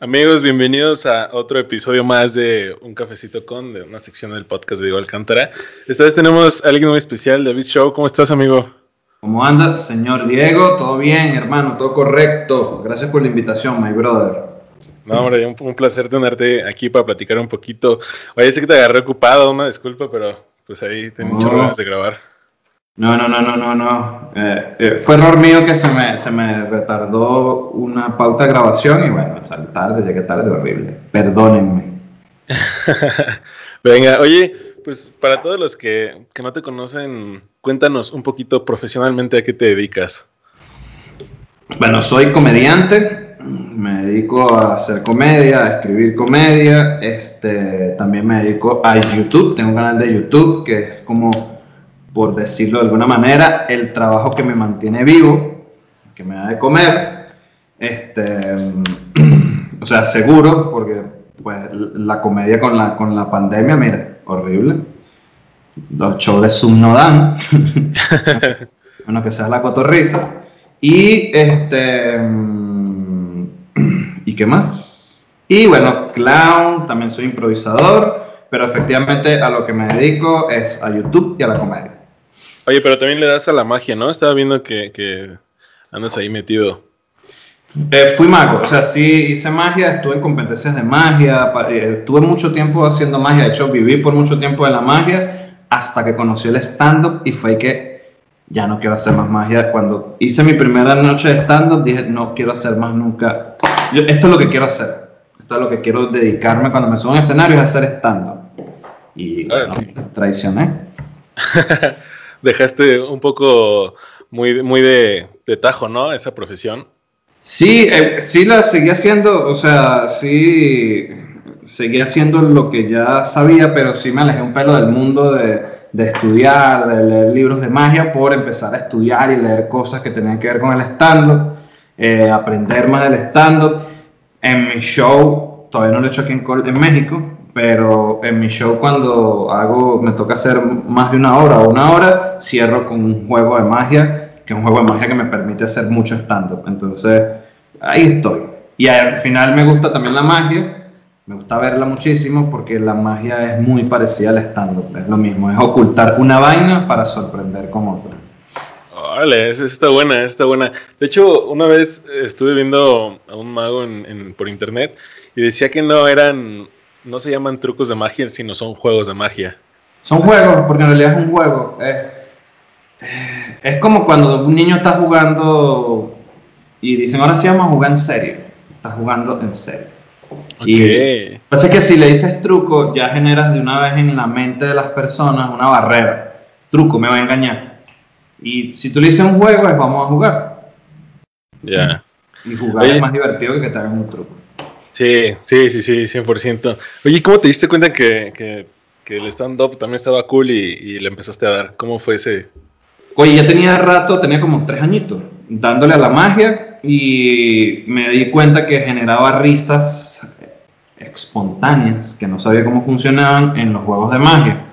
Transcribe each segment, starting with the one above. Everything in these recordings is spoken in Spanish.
Amigos, bienvenidos a otro episodio más de Un Cafecito con, de una sección del podcast de Diego Alcántara. Esta vez tenemos a alguien muy especial, David Show. ¿Cómo estás, amigo? ¿Cómo anda, señor Diego? ¿Todo bien, hermano? ¿Todo correcto? Gracias por la invitación, my brother. No, hombre, un, un placer tenerte aquí para platicar un poquito. Oye, sé que te agarré ocupado, una disculpa, pero pues ahí tengo muchas ganas de grabar. No, no, no, no, no, no. Eh, eh, fue error mío que se me, se me retardó una pauta de grabación y bueno, salí tarde, llegué tarde, horrible. Perdónenme. Venga, oye, pues para todos los que, que no te conocen, cuéntanos un poquito profesionalmente a qué te dedicas. Bueno, soy comediante, me dedico a hacer comedia, a escribir comedia, este, también me dedico a YouTube, tengo un canal de YouTube que es como, por decirlo de alguna manera, el trabajo que me mantiene vivo, que me da de comer, este, o sea, seguro, porque pues la comedia con la, con la pandemia, mira, horrible, los shows de Zoom no dan, bueno, que sea la cotorriza. Y este. mm, ¿Y qué más? Y bueno, clown, también soy improvisador, pero efectivamente a lo que me dedico es a YouTube y a la comedia. Oye, pero también le das a la magia, ¿no? Estaba viendo que, que andas ahí metido. Eh, fui mago, o sea, sí hice magia, estuve en competencias de magia, pa- eh, tuve mucho tiempo haciendo magia, de hecho viví por mucho tiempo de la magia hasta que conocí el stand-up y fue que ya no quiero hacer más magia. Cuando hice mi primera noche de stand-up dije, no quiero hacer más nunca. Yo- esto es lo que quiero hacer, esto es lo que quiero dedicarme cuando me subo a un escenario, es hacer stand-up. Y bueno, Órale. traicioné. Dejaste un poco muy, muy de, tajo, ¿no? Esa profesión. Sí, eh, sí la seguí haciendo, o sea, sí seguí haciendo lo que ya sabía, pero sí me alejé un pelo del mundo de, de estudiar, de leer libros de magia, por empezar a estudiar y leer cosas que tenían que ver con el stand-up, eh, aprender más del stand-up. En mi show, todavía no lo he hecho aquí en, en México, pero en mi show cuando hago, me toca hacer más de una hora o una hora, cierro con un juego de magia, que es un juego de magia que me permite hacer mucho stand-up. Entonces, ahí estoy. Y al final me gusta también la magia, me gusta verla muchísimo porque la magia es muy parecida al stand-up, es lo mismo, es ocultar una vaina para sorprender con otra. Esa está buena, está buena. De hecho, una vez estuve viendo a un mago por internet y decía que no eran, no se llaman trucos de magia, sino son juegos de magia. Son juegos, porque en realidad es un juego. Es, es como cuando un niño está jugando y dicen, ahora sí vamos a jugar en serio. Estás jugando en serio. Ok. Y- Lo que pasa es que si le dices truco, ya generas de una vez en la mente de las personas una barrera. Truco, me va a engañar. Y si tú le dices un juego, es vamos a jugar. Ya. Y jugar Oye. es más divertido que que te hagan un truco. Sí, sí, sí, sí, 100%. Oye, ¿cómo te diste cuenta que, que, el stand-up también estaba cool y, y le empezaste a dar? ¿Cómo fue ese? Oye, ya tenía rato, tenía como tres añitos, dándole a la magia y me di cuenta que generaba risas espontáneas que no sabía cómo funcionaban en los juegos de magia.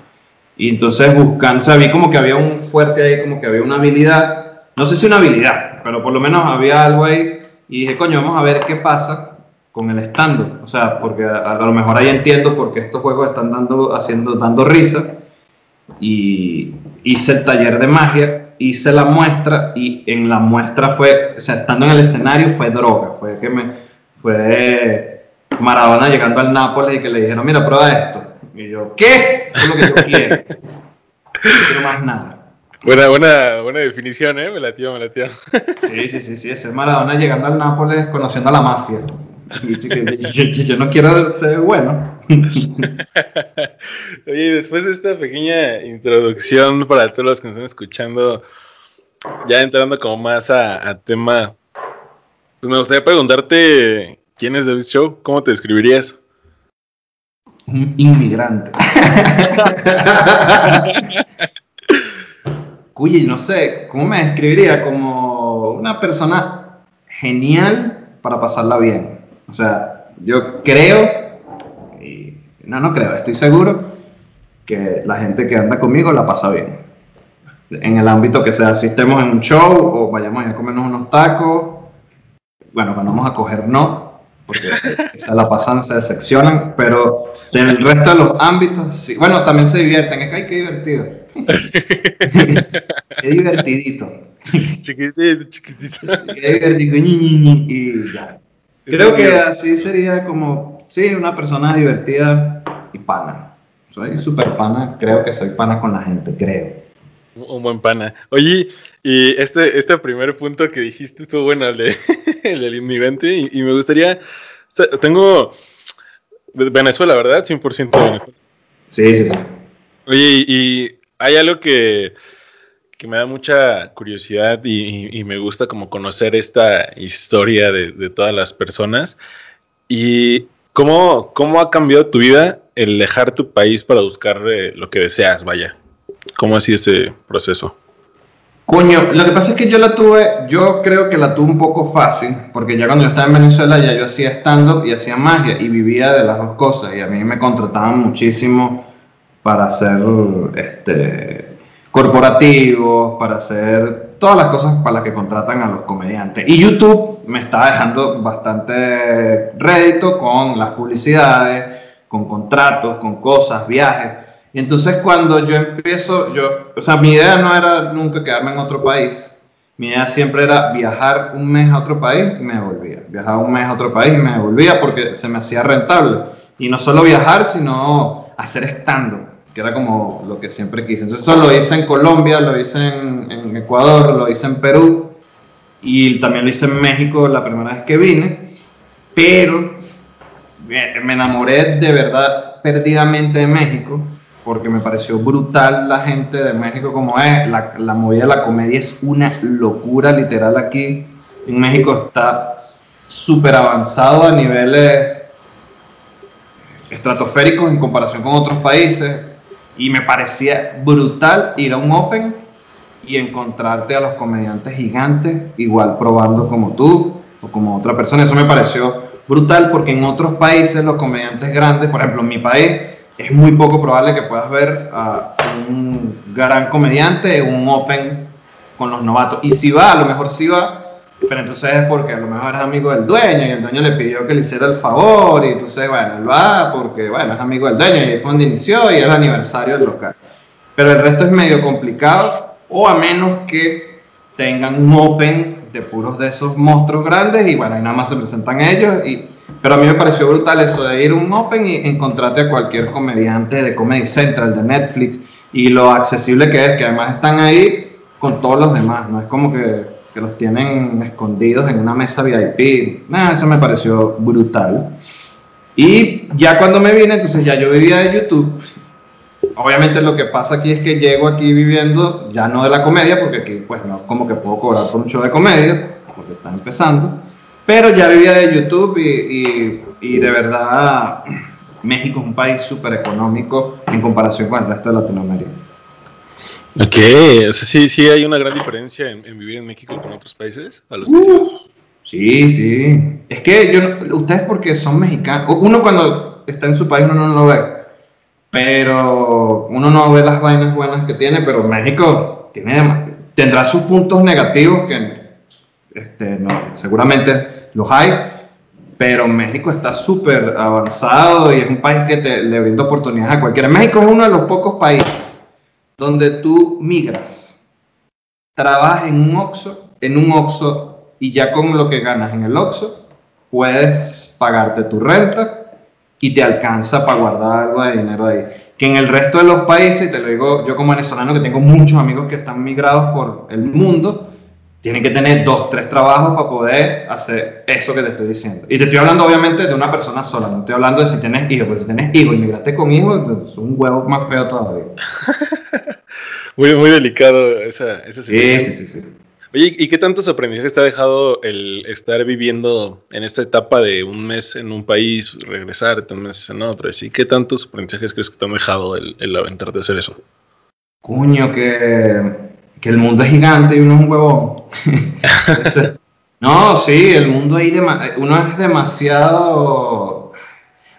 Y entonces buscando, o sea, como que había un fuerte ahí, como que había una habilidad, no sé si una habilidad, pero por lo menos había algo ahí y dije, coño, vamos a ver qué pasa con el stand o sea, porque a, a lo mejor ahí entiendo por qué estos juegos están dando, haciendo, dando risa y hice el taller de magia, hice la muestra y en la muestra fue, o sea, estando en el escenario fue droga, fue que me, fue Maradona llegando al Nápoles y que le dijeron, mira, prueba esto. Y yo, ¿qué? Es lo que yo quiero. No quiero más nada. Buena, buena, buena definición, ¿eh? Me latió, me latió. Sí, sí, sí, sí, es Maradona llegando al Nápoles conociendo a la mafia. Yo, yo- yo- yo no quiero ser bueno. Oye, después de esta pequeña introducción para todos los que nos están escuchando, ya entrando como más a, a tema, pues me gustaría preguntarte, ¿quién es David Show? ¿Cómo te describirías? Un inmigrante. Cuyi, no sé, ¿cómo me describiría? Como una persona genial para pasarla bien. O sea, yo creo, y no, no creo, estoy seguro que la gente que anda conmigo la pasa bien. En el ámbito que sea, si estemos en un show o vayamos a comernos unos tacos, bueno, cuando vamos a coger no, porque se la pasan, se decepcionan, pero en el resto de los ámbitos, sí. bueno, también se divierten, es que hay que divertido. Qué divertidito. Chiquitito, chiquitito. Qué divertido, y ya. Creo que así sería como, sí, una persona divertida y pana. Soy súper pana, creo que soy pana con la gente, creo. Un buen pana. Oye, y este, este primer punto que dijiste estuvo bueno, el, de, el del inmigrante, y, y me gustaría, o sea, tengo Venezuela, ¿verdad? 100% Venezuela. Sí, sí, sí. Oye, y, y hay algo que, que me da mucha curiosidad y, me gusta como conocer esta historia de, de todas las personas. ¿Y cómo, cómo ha cambiado tu vida el dejar tu país para buscar eh, lo que deseas, vaya? ¿Cómo ha sido ese proceso? Coño, lo que pasa es que yo la tuve, yo creo que la tuve un poco fácil, porque ya cuando yo estaba en Venezuela ya yo hacía stand-up y hacía magia y vivía de las dos cosas y a mí me contrataban muchísimo para hacer este, corporativos, para hacer todas las cosas para las que contratan a los comediantes. Y YouTube me estaba dejando bastante rédito con las publicidades, con contratos, con cosas, viajes. Y entonces cuando yo empiezo, yo, o sea, mi idea no era nunca quedarme en otro país. Mi idea siempre era viajar un mes a otro país y me devolvía. Viajaba un mes a otro país y me devolvía porque se me hacía rentable. Y no solo viajar, sino hacer stand que era como lo que siempre quise. Entonces eso lo hice en Colombia, lo hice en, en Ecuador, lo hice en Perú y también lo hice en México la primera vez que vine. Pero me enamoré de verdad perdidamente de México porque me pareció brutal la gente de México como es. La, la movida de la comedia es una locura literal aquí. En México está súper avanzado a niveles estratosféricos en comparación con otros países. Y me parecía brutal ir a un Open y encontrarte a los comediantes gigantes, igual probando como tú o como otra persona. Eso me pareció brutal porque en otros países los comediantes grandes, por ejemplo en mi país, es muy poco probable que puedas ver a un gran comediante en un Open con los novatos. Y si va, a lo mejor sí va, pero entonces es porque a lo mejor es amigo del dueño y el dueño le pidió que le hiciera el favor y entonces, bueno, él va porque, bueno, es amigo del dueño y ahí fue donde inició y es el aniversario del local. Pero el resto es medio complicado o a menos que tengan un open de puros de esos monstruos grandes y bueno, ahí nada más se presentan ellos y... Pero a mí me pareció brutal eso de ir a un open y encontrarte a cualquier comediante de Comedy Central, de Netflix y lo accesible que es, que además están ahí con todos los demás, no es como que, que los tienen escondidos en una mesa VIP. Nada, eso me pareció brutal. Y ya cuando me vine, entonces ya yo vivía de YouTube. Obviamente lo que pasa aquí es que llego aquí viviendo ya no de la comedia, porque aquí pues no como que puedo cobrar por un show de comedia, porque está empezando, pero ya vivía de YouTube y- y de verdad México es un país súper económico en comparación con el resto de Latinoamérica. Ok, o sea, sí, sí hay una gran diferencia en, en vivir en México con otros países, a los que sí. Sí. Es que yo, ustedes porque son mexicanos, uno cuando está en su país uno no lo ve, pero uno no ve las vainas buenas que tiene, pero México tiene, tendrá sus puntos negativos que este, no, seguramente los hay, pero México está súper avanzado y es un país que te, le brinda oportunidades a cualquiera. México es uno de los pocos países donde tú migras, trabajas en un Oxxo, en un Oxxo y ya con lo que ganas en el Oxxo puedes pagarte tu renta y te alcanza para guardar algo de dinero ahí. Que en el resto de los países, te lo digo yo como venezolano que tengo muchos amigos que están migrados por el mundo, tienen que tener dos, tres trabajos para poder hacer eso que te estoy diciendo. Y te estoy hablando obviamente de una persona sola, no estoy hablando de si tienes hijos, pues si tienes hijos y migraste con hijos, pues, es un huevo más feo todavía. Muy, muy delicado esa, esa Sí, situación. sí, sí, sí. Oye, ¿y qué tantos aprendizajes te ha dejado el estar viviendo en esta etapa de un mes en un país, regresar un mes en otro? ¿Sí? ¿Qué tantos aprendizajes crees que te han dejado el, el aventarte a hacer eso? Coño, que, que el mundo es gigante y uno es un huevón. No, sí, el mundo ahí, uno es demasiado,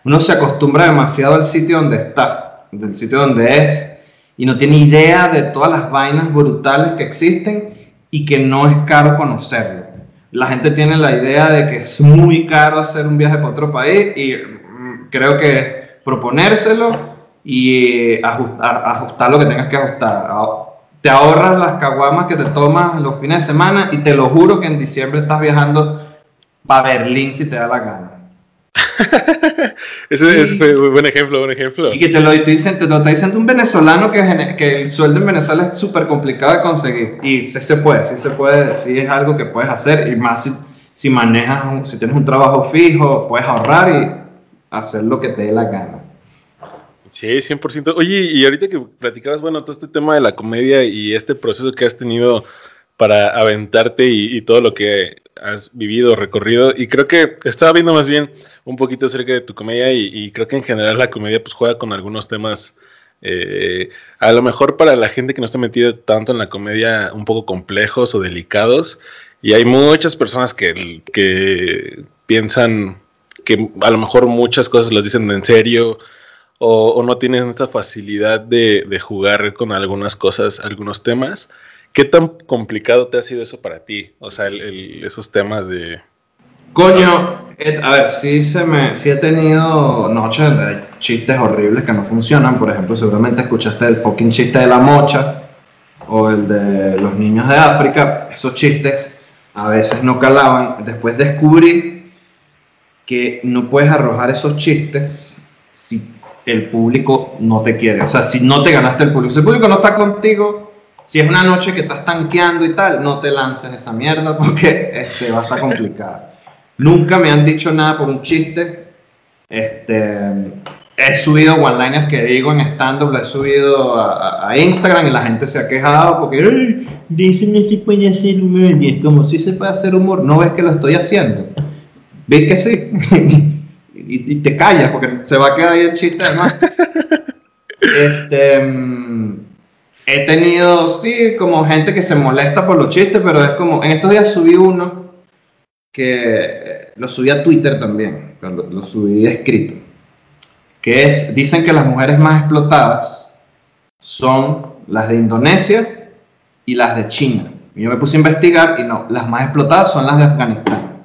uno se acostumbra demasiado al sitio donde está, del sitio donde es, y no tiene idea de todas las vainas brutales que existen y que no es caro conocerlo. la gente tiene la idea de que es muy caro hacer un viaje para otro país y mm, creo que proponérselo y ajustar, ajustar lo que tengas que ajustar. Te ahorras las caguamas que te tomas los fines de semana y te lo juro que en diciembre estás viajando para Berlín si te da la gana. ese, fue un buen ejemplo, buen ejemplo. Y que te lo, te te lo está diciendo un venezolano que, que el sueldo en Venezuela es súper complicado de conseguir. Y sí se puede, sí se puede, sí es algo que puedes hacer. Y más si, si manejas, si tienes un trabajo fijo, puedes ahorrar y hacer lo que te dé la gana. Sí, 100%. Oye, y ahorita que platicabas, bueno, todo este tema de la comedia y este proceso que has tenido para aventarte y, todo lo que has vivido, recorrido, y creo que estaba viendo más bien un poquito acerca de tu comedia y, creo que en general la comedia pues juega con algunos temas, eh, a lo mejor para la gente que no está metida tanto en la comedia, un poco complejos o delicados, y hay muchas personas que, que piensan que a lo mejor muchas cosas las dicen en serio, o, no tienen esta facilidad de, jugar con algunas cosas, algunos temas. ¿Qué tan complicado te ha sido eso para ti? O sea, esos temas de... Coño, a ver, sí, se me, sí he tenido noches de chistes horribles que no funcionan. Por ejemplo, seguramente escuchaste el fucking chiste de la mocha o el de los niños de África. Esos chistes a veces no calaban. Después descubrí que no puedes arrojar esos chistes si el público no te quiere. O sea, si no te ganaste el público, si el público no está contigo, si es una noche que estás tanqueando y tal, no te lances esa mierda porque este, va a estar complicado. Nunca me han dicho nada por un chiste. Este, he subido one-liners que digo en stand-up, lo he subido a, Instagram y la gente se ha quejado porque dice no se puede hacer humor. Y es como si se puede hacer humor, no ves que lo estoy haciendo. ¿Ves que sí? y, te callas porque se va a quedar ahí el chiste además. este, mm, he tenido, sí, como gente que se molesta por los chistes, pero es como, en estos días subí uno que eh, lo subí a Twitter también, lo, lo subí escrito, que es, dicen que las mujeres más explotadas son las de Indonesia y las de China. Y yo me puse a investigar y no, las más explotadas son las de Afganistán.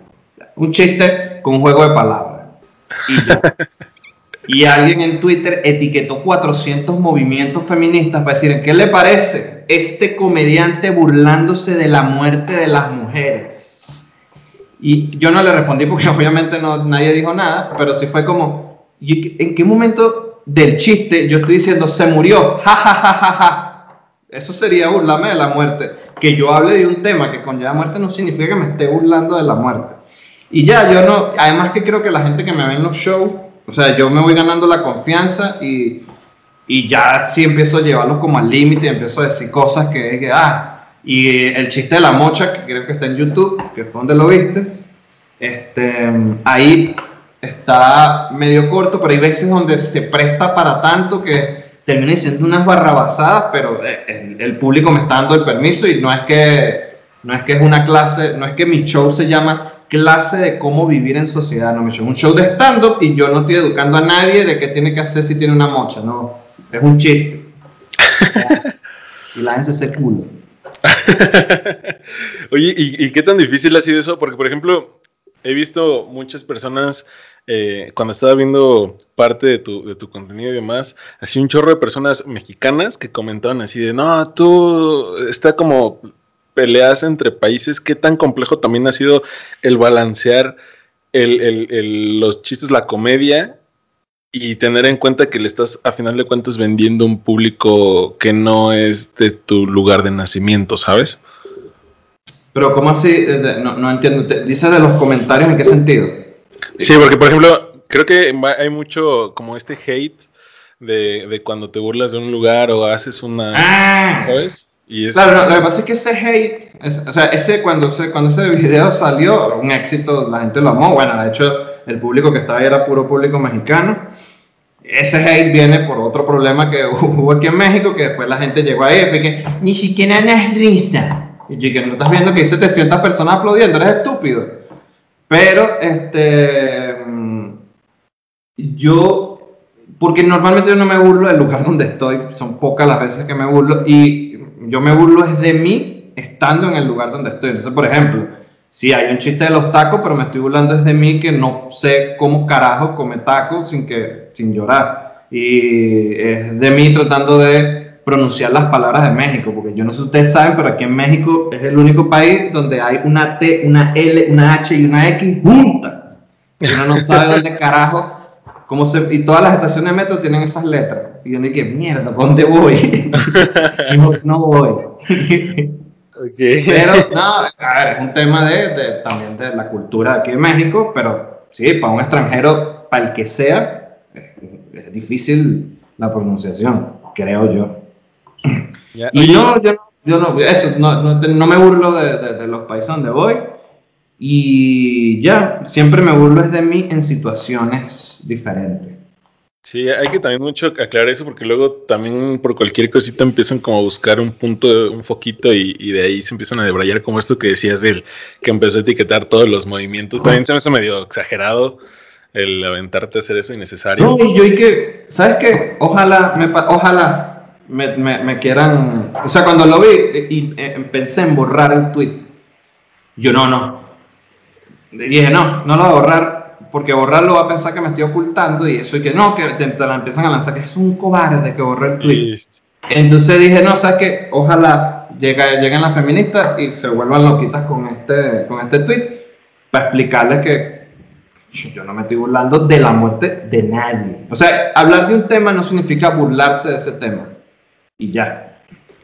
Un chiste con un juego de palabras. Y alguien en Twitter etiquetó 400 movimientos feministas para decir, ¿qué le parece este comediante burlándose de la muerte de las mujeres? Y yo no le respondí porque obviamente no, nadie dijo nada, pero sí fue como, ¿en qué momento del chiste yo estoy diciendo se murió? Ja, ja, ja, ja, ja. Eso sería burlarme de la muerte. Que yo hable de un tema que conlleva muerte no significa que me esté burlando de la muerte. Y ya, yo no, además que creo que la gente que me ve en los shows, o sea, yo me voy ganando la confianza y, y ya sí empiezo a llevarlos como al límite, empiezo a decir cosas que, que, ah, y el chiste de la mocha, que creo que está en YouTube, que fue donde lo vistes, este, ahí está medio corto, pero hay veces donde se presta para tanto que termina diciendo unas barrabasadas, pero eh, el, el, público me está dando el permiso y no es que no es que es una clase, no es que mi show se llama clase de cómo vivir en sociedad, no me un show de stand-up y yo no estoy educando a nadie de qué tiene que hacer si tiene una mocha, no, es un chiste. y la gente se culo. Oye, ¿y, qué tan difícil ha sido eso? Porque, por ejemplo, he visto muchas personas, eh, cuando estaba viendo parte de tu, de tu contenido y demás, así un chorro de personas mexicanas que comentaban así de, no, tú está como peleas entre países, qué tan complejo también ha sido el balancear los chistes, la comedia y tener en cuenta que le estás a final de cuentas vendiendo un público que no es de tu lugar de nacimiento, ¿sabes? Pero ¿cómo así? Eh, no, entiendo. ¿Dice de los comentarios en qué sentido? Sí, porque por ejemplo, creo que hay mucho como este hate de, de cuando te burlas de un lugar o haces una... Ah. ¿Sabes? Claro, lo que pasa es que ese hate, o sea, ese cuando, ese cuando ese video salió, un éxito, la gente lo amó. Bueno, de hecho, el público que estaba ahí era puro público mexicano. Ese hate viene por otro problema que hubo aquí en México, que después la gente llegó ahí y fue que ni siquiera es risa. Y que no estás viendo que hay 700 personas aplaudiendo, eres estúpido. Pero, este. Mm, yo. Porque normalmente yo no me burlo del lugar donde estoy, son pocas las veces que me burlo. Y yo me burlo es de mí estando en el lugar donde estoy. Entonces, por ejemplo, sí, hay un chiste de los tacos, pero me estoy burlando desde mí que no sé cómo carajo come tacos sin, que, sin llorar. Y es de mí tratando de pronunciar las palabras de México, porque yo no sé si ustedes saben, pero aquí en México es el único país donde hay una T, una L, una H y una X juntas. Uno no sabe dónde carajo, cómo se, y todas las estaciones de metro tienen esas letras. Y yo dije, mierda, ¿para dónde voy? no, no voy. Pero no, a ver, es un tema de, también de la cultura aquí en México, pero sí, para un extranjero, para el que sea, es, difícil la pronunciación, creo yo. y no, yo, yo, no, eso, no, no, me burlo de, de, los países donde voy. Y ya, siempre me burlo de mí en situaciones diferentes. Sí, hay que también mucho aclarar eso porque luego también por cualquier cosita empiezan como a buscar un punto, un foquito y, de ahí se empiezan a debrayar como esto que decías del que empezó a etiquetar todos los movimientos. También se me hace medio exagerado el aventarte a hacer eso innecesario. No, y yo y que, ¿sabes qué? Ojalá, me, ojalá me, me, quieran, o sea, cuando lo vi y, eh, pensé en borrar el tweet, yo no, no. Dije, no, no lo voy a borrar porque borrarlo va a pensar que me estoy ocultando y eso y que no, que te, la empiezan a lanzar, que es un cobarde que borró el tweet. Entonces dije, no, sabes que ojalá lleguen las feministas y se vuelvan loquitas con este, con este tweet para explicarles que yo no me estoy burlando de la muerte de nadie. O sea, hablar de un tema no significa burlarse de ese tema. Y ya.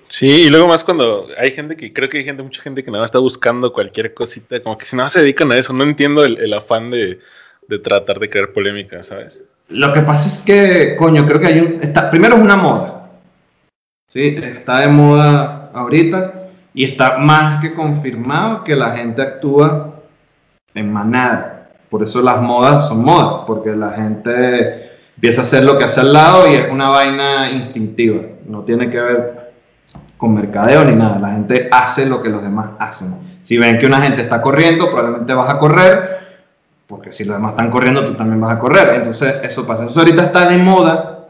Sí, y luego más cuando hay gente que, creo que hay gente, mucha gente que nada más está buscando cualquier cosita, como que si nada se dedican a eso, no entiendo el afán de, de tratar de crear polémica, ¿sabes? Lo que pasa es que, coño, creo que hay un... Primero es una moda. Sí, está de moda ahorita y está más que confirmado que la gente actúa en manada. Por eso las modas son modas, porque la gente empieza a hacer lo que hace al lado y es una vaina instintiva. No tiene que ver con mercadeo ni nada. La gente hace lo que los demás hacen. Si ven que una gente está corriendo, probablemente vas a correr porque si los demás están corriendo, tú también vas a correr. Entonces, eso pasa. Eso ahorita está de moda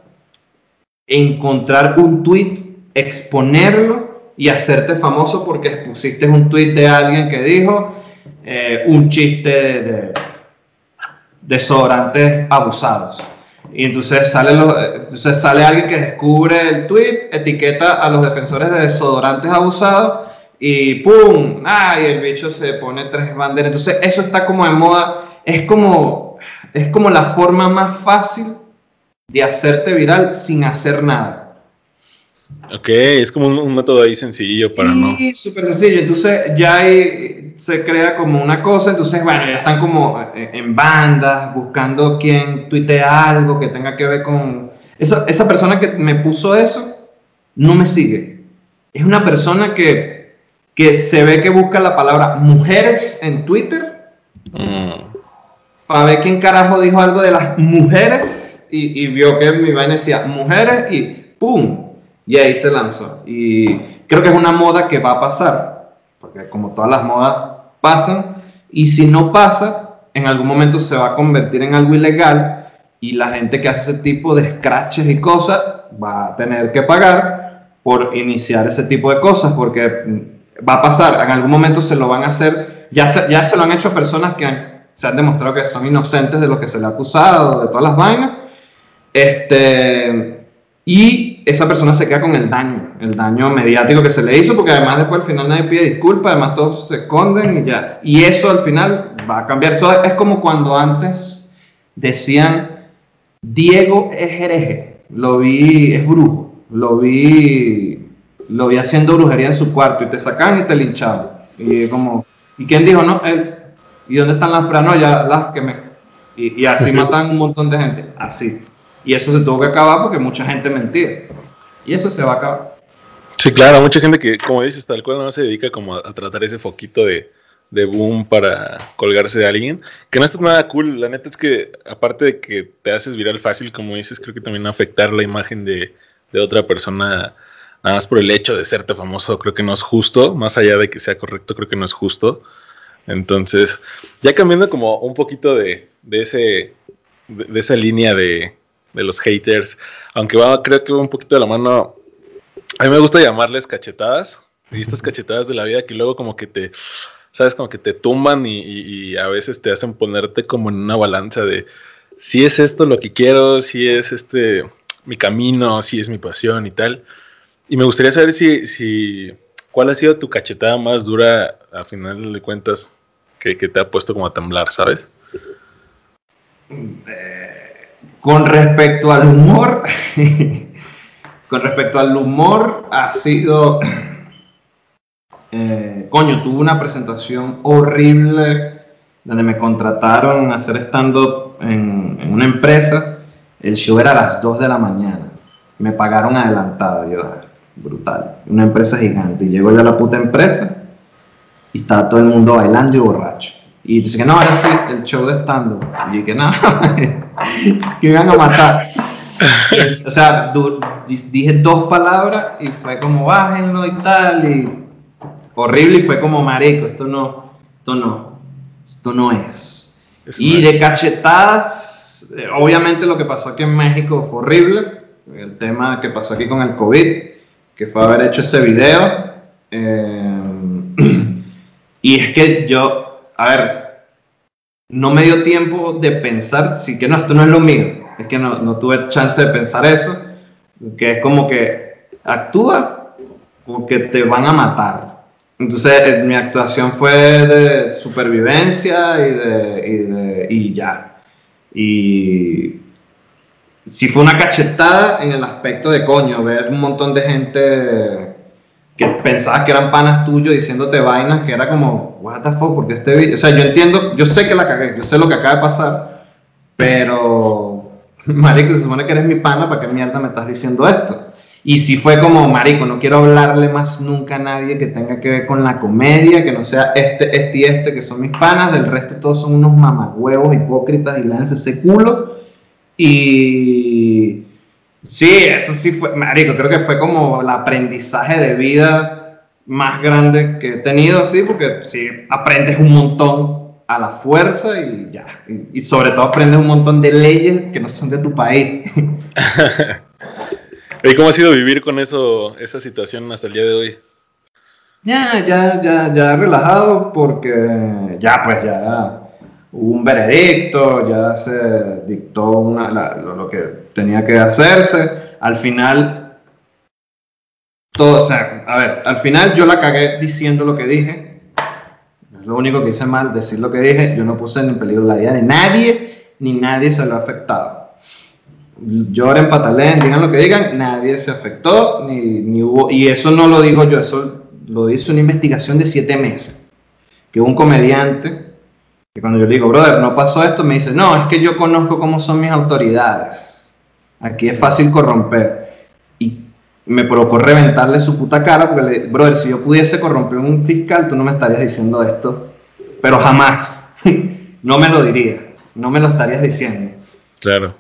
encontrar un tweet, exponerlo y hacerte famoso porque pusiste un tweet de alguien que dijo eh, un chiste de, desodorantes abusados. Y entonces sale, entonces sale alguien que descubre el tweet, etiqueta a los defensores de desodorantes abusados y ¡pum! ¡Ay! el bicho se pone tres banderas. Entonces eso está como de moda es como, es como la forma más fácil de hacerte viral sin hacer nada. Ok, es como un, método ahí sencillo para no. Sí, súper sencillo. Entonces ya se crea como una cosa, entonces bueno, ya están como eh, en bandas buscando quien tuitea algo que tenga que ver con... Esa, esa persona que me puso eso no me sigue. Es una persona que, que se ve que busca la palabra mujeres en Twitter. Mm para ver quién carajo dijo algo de las mujeres y, vio que mi vaina decía mujeres y ¡pum! Y ahí se lanzó. Y creo que es una moda que va a pasar, porque como todas las modas pasan, y si no pasa, en algún momento se va a convertir en algo ilegal y la gente que hace ese tipo de scratches y cosas va a tener que pagar por iniciar ese tipo de cosas, porque va a pasar, en algún momento se lo van a hacer, ya ya se lo han hecho personas que se han demostrado que son inocentes de lo que se le ha acusado, de todas las vainas. Este, y esa persona se queda con el daño, el daño mediático que se le hizo, porque además después al final nadie pide disculpas, además todos se esconden y ya. Y eso al final va a cambiar. Eso es como cuando antes decían, Diego es hereje, lo vi, es brujo, lo vi, lo vi haciendo brujería en su cuarto y te sacan y te linchaban. Y como, ¿y quién dijo? No, él, ¿Y dónde están las paranoias? Las que me... Y, así matan un montón de gente. Así. Y eso se tuvo que acabar porque mucha gente mentía. Y eso se va a acabar. Sí, claro, mucha gente que, como dices, tal cual no se dedica como a, tratar ese foquito de, de, boom para colgarse de alguien, que no está nada cool. La neta es que, aparte de que te haces viral fácil, como dices, creo que también afectar la imagen de, de otra persona, nada más por el hecho de serte famoso, creo que no es justo. Más allá de que sea correcto, creo que no es justo. Entonces, ya cambiando como un poquito de, ese, de, esa línea de, los haters, aunque va, creo que va un poquito de la mano, a mí me gusta llamarles cachetadas, y estas cachetadas de la vida que luego como que te ¿sabes? Como que te tumban y, a veces te hacen ponerte como en una balanza de si es esto lo que quiero, si es este mi camino, si es mi pasión y tal. Y me gustaría saber si, si cuál ha sido tu cachetada más dura a final de cuentas que, te ha puesto como a temblar, ¿sabes? Eh, con respecto al humor, con respecto al humor ha sido eh, coño, tuve una presentación horrible donde me contrataron a hacer stand-up en, una empresa. El show era a las 2 de la mañana. Me pagaron adelantado, yo, brutal. Una empresa gigante. Y llego yo a la puta empresa y está todo el mundo bailando y borracho. Y dice que no, ahora sí, el show de stand-up. Y yo que no, que me iban a matar. o sea, dije dos palabras y fue como bájenlo y tal. Y horrible y fue como, marico, esto no, esto no, esto no es. y de cachetadas, obviamente lo que pasó aquí en México fue horrible, el tema que pasó aquí con el COVID, que fue haber hecho ese video. Eh, y es que yo, a ver, no me dio tiempo de pensar, sí que no, esto no es lo mío, es que no, tuve chance de pensar eso, que es como que actúa porque te van a matar. Entonces, eh, mi actuación fue de supervivencia y, de, y, ya. Y sí fue una cachetada en el aspecto de coño, ver un montón de gente que pensaba que eran panas tuyos diciéndote vainas que era como, what the fuck, porque este O sea, yo entiendo, yo sé que la cagué, yo sé lo que acaba de pasar, pero, marico, se supone que eres mi pana, ¿para qué mierda me estás diciendo esto? Y si fue como, marico, no quiero hablarle más nunca a nadie que tenga que ver con la comedia, que no sea este, este y este, que son mis panas, del resto todos son unos mamagüevos hipócritas y lance ese culo. Y sí, eso sí fue, marico, creo que fue como el aprendizaje de vida más grande que he tenido, sí, porque sí, aprendes un montón a la fuerza y ya. Y, y sobre todo aprendes un montón de leyes que no son de tu país. ¿Y cómo ha sido vivir con eso, esa situación hasta el día de hoy? Ya, ya, ya, ya relajado porque ya, pues ya hubo un veredicto, ya se dictó una, lo, que tenía que hacerse. Al final, todo, o sea, a ver, al final yo la cagué diciendo lo que dije. Es lo único que hice mal, decir lo que dije. Yo no puse en peligro la vida de nadie, ni nadie se lo ha afectado lloren, patalen, digan lo que digan, nadie se afectó, ni, hubo, y eso no lo digo yo, eso lo dice una investigación de siete meses, que un comediante, que cuando yo le digo, brother, no pasó esto, me dice, no, es que yo conozco cómo son mis autoridades, aquí es fácil corromper, y me provocó reventarle su puta cara, porque le brother, si yo pudiese corromper un fiscal, tú no me estarías diciendo esto, pero jamás, no me lo diría, no me lo estarías diciendo. Claro.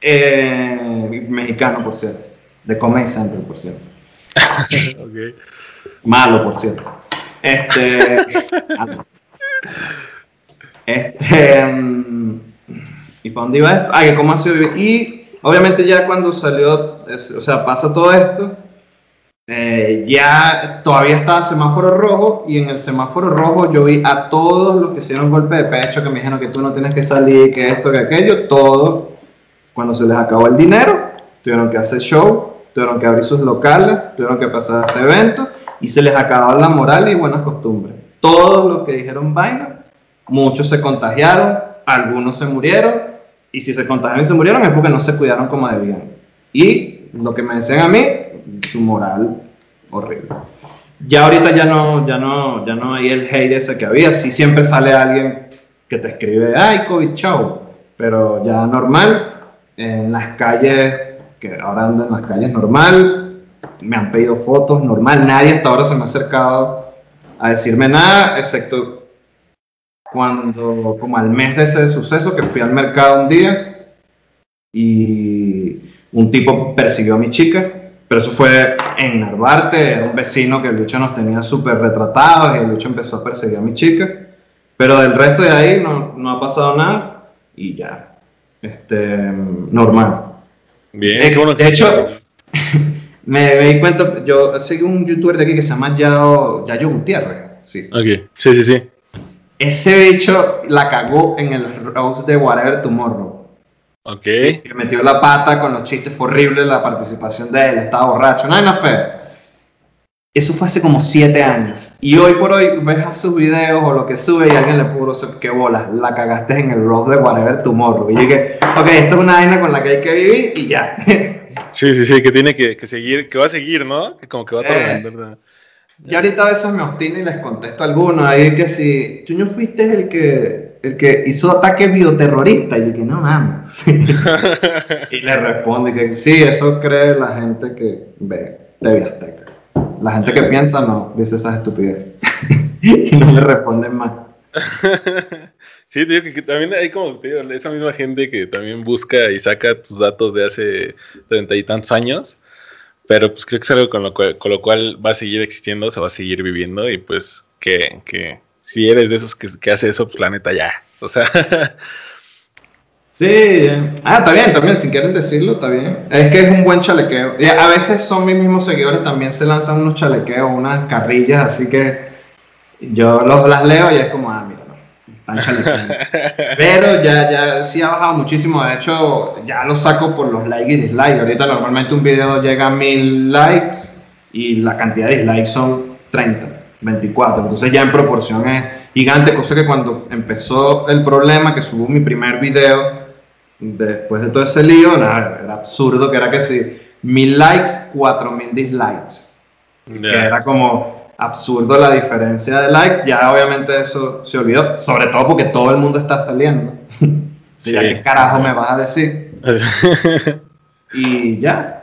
Eh, mexicano, por cierto. De Comedy Central, por cierto. Malo, por cierto. Este. este. Mm, ¿Y para dónde iba esto? Ah, que cómo ha sido. Y obviamente, ya cuando salió. o sea, pasa todo esto. Eh, ya todavía estaba semáforo rojo y en el semáforo rojo yo vi a todos los que hicieron golpe de pecho que me dijeron que tú no tienes que salir, que esto, que aquello, todos cuando se les acabó el dinero, tuvieron que hacer show, tuvieron que abrir sus locales, tuvieron que pasar ese evento y se les acabó la moral y buenas costumbres. Todos los que dijeron vaina, muchos se contagiaron, algunos se murieron y si se contagiaron y se murieron es porque no se cuidaron como debían. Y lo que me decían a mí, su moral horrible. Ya ahorita ya no, ya no, ya no hay el hate ese que había. Sí siempre sale alguien que te escribe, ay, COVID, chao. Pero ya normal, en las calles, que ahora ando en las calles normal, me han pedido fotos normal, nadie hasta ahora se me ha acercado a decirme nada, excepto cuando, como al mes de ese suceso, que fui al mercado un día y un tipo persiguió a mi chica, pero eso fue en Narvarte, era un vecino que el bicho nos tenía súper retratados y el bicho empezó a perseguir a mi chica, pero del resto de ahí no, no ha pasado nada y ya, este, normal. Bien, eh, De hecho, me, di cuenta, yo sigo un youtuber de aquí que se llama Yayo, Yayo Gutiérrez. sí. Ok, sí, sí, sí. Ese bicho la cagó en el Rose de Whatever Tomorrow. Ok. Le metió la pata con los chistes, fue horrible la participación de él, estaba borracho, no hay nada feo. Eso fue hace como siete años. Y hoy por hoy ves a sus videos o lo que sube y alguien le puso, qué bola, la cagaste en el Rose de Whatever Tomorrow. Y dije, ok, esto es una vaina con la que hay que vivir y ya. Sí, sí, sí, que tiene que, que seguir, que va a seguir, ¿no? Que como que va a Eh. Tormentar. Y ahorita a veces me obstino y les contesto algunos ahí que si tú no fuiste el que, el que hizo ataque bioterrorista, y yo que no mames. y le responde que sí, eso cree la gente que ve TV Azteca. La gente que piensa no, dice esas estupideces. y no le responden más. Sí, digo que, también hay como digo, esa misma gente que también busca y saca tus datos de hace treinta y tantos años, pero pues creo que es algo con lo, cual, con lo cual va a seguir existiendo, se va a seguir viviendo y pues que, que si eres de esos que, que hace eso, pues la neta ya, o sea, Sí, eh. ah, está bien, también, si quieren decirlo, está bien. Es que es un buen chalequeo. A veces son mis mismos seguidores, también se lanzan unos chalequeos, unas carrillas, así que yo los, las leo y es como, ah, mira, chalequeando. Pero ya, ya sí ha bajado muchísimo, de hecho, ya lo saco por los likes y dislikes. Ahorita normalmente un video llega a mil likes y la cantidad de dislikes son 30, 24, entonces ya en proporción es gigante, cosa que cuando empezó el problema, que subo mi primer video, después de todo ese lío, nada, era absurdo, que era que si mil likes, cuatro mil dislikes. Que era como absurdo la diferencia de likes. Ya obviamente eso se olvidó, sobre todo porque todo el mundo está saliendo. Sí. Ya, ¿Qué carajo me vas a decir? Y ya.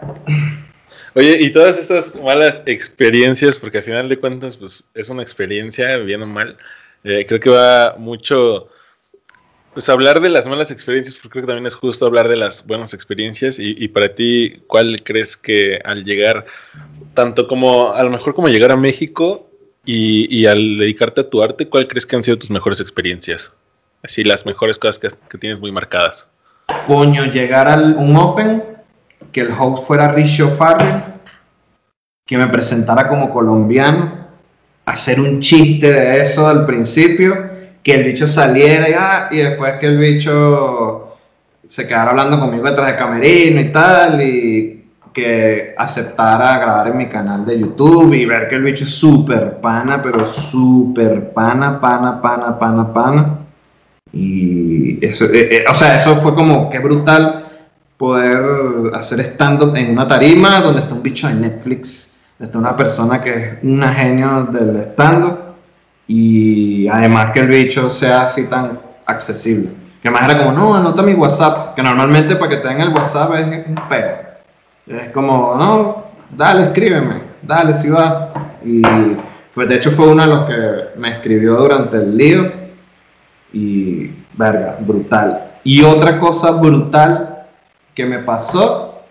Oye, y todas estas malas experiencias, porque al final de cuentas, pues es una experiencia, bien o mal, eh, creo que va mucho, pues hablar de las malas experiencias, porque creo que también es justo hablar de las buenas experiencias, y, para ti, ¿cuál crees que al llegar, tanto como, a lo mejor como llegar a México y, al dedicarte a tu arte, ¿cuál crees que han sido tus mejores experiencias? Así, las mejores cosas que, que tienes muy marcadas. Coño, llegar a un Open, que el host fuera Richo Farrell, que me presentara como colombiano, hacer un chiste de eso al principio, que el bicho saliera y, ah, y después que el bicho se quedara hablando conmigo detrás de camerino y tal, y que aceptara grabar en mi canal de YouTube y ver que el bicho es súper pana, pero súper pana, pana, pana, pana, pana. Y eso, eh, eh, o sea, eso fue como que brutal poder hacer stand-up en una tarima donde está un bicho de Netflix, está una persona que es una genio del stand-up y además que el bicho sea así tan accesible. Que más era como, no, anota mi WhatsApp, que normalmente para que te den el WhatsApp es un peo. Es como, no, dale, escríbeme, dale, si va. Y fue, de hecho fue uno de los que me escribió durante el lío y, verga, brutal. Y otra cosa brutal que me pasó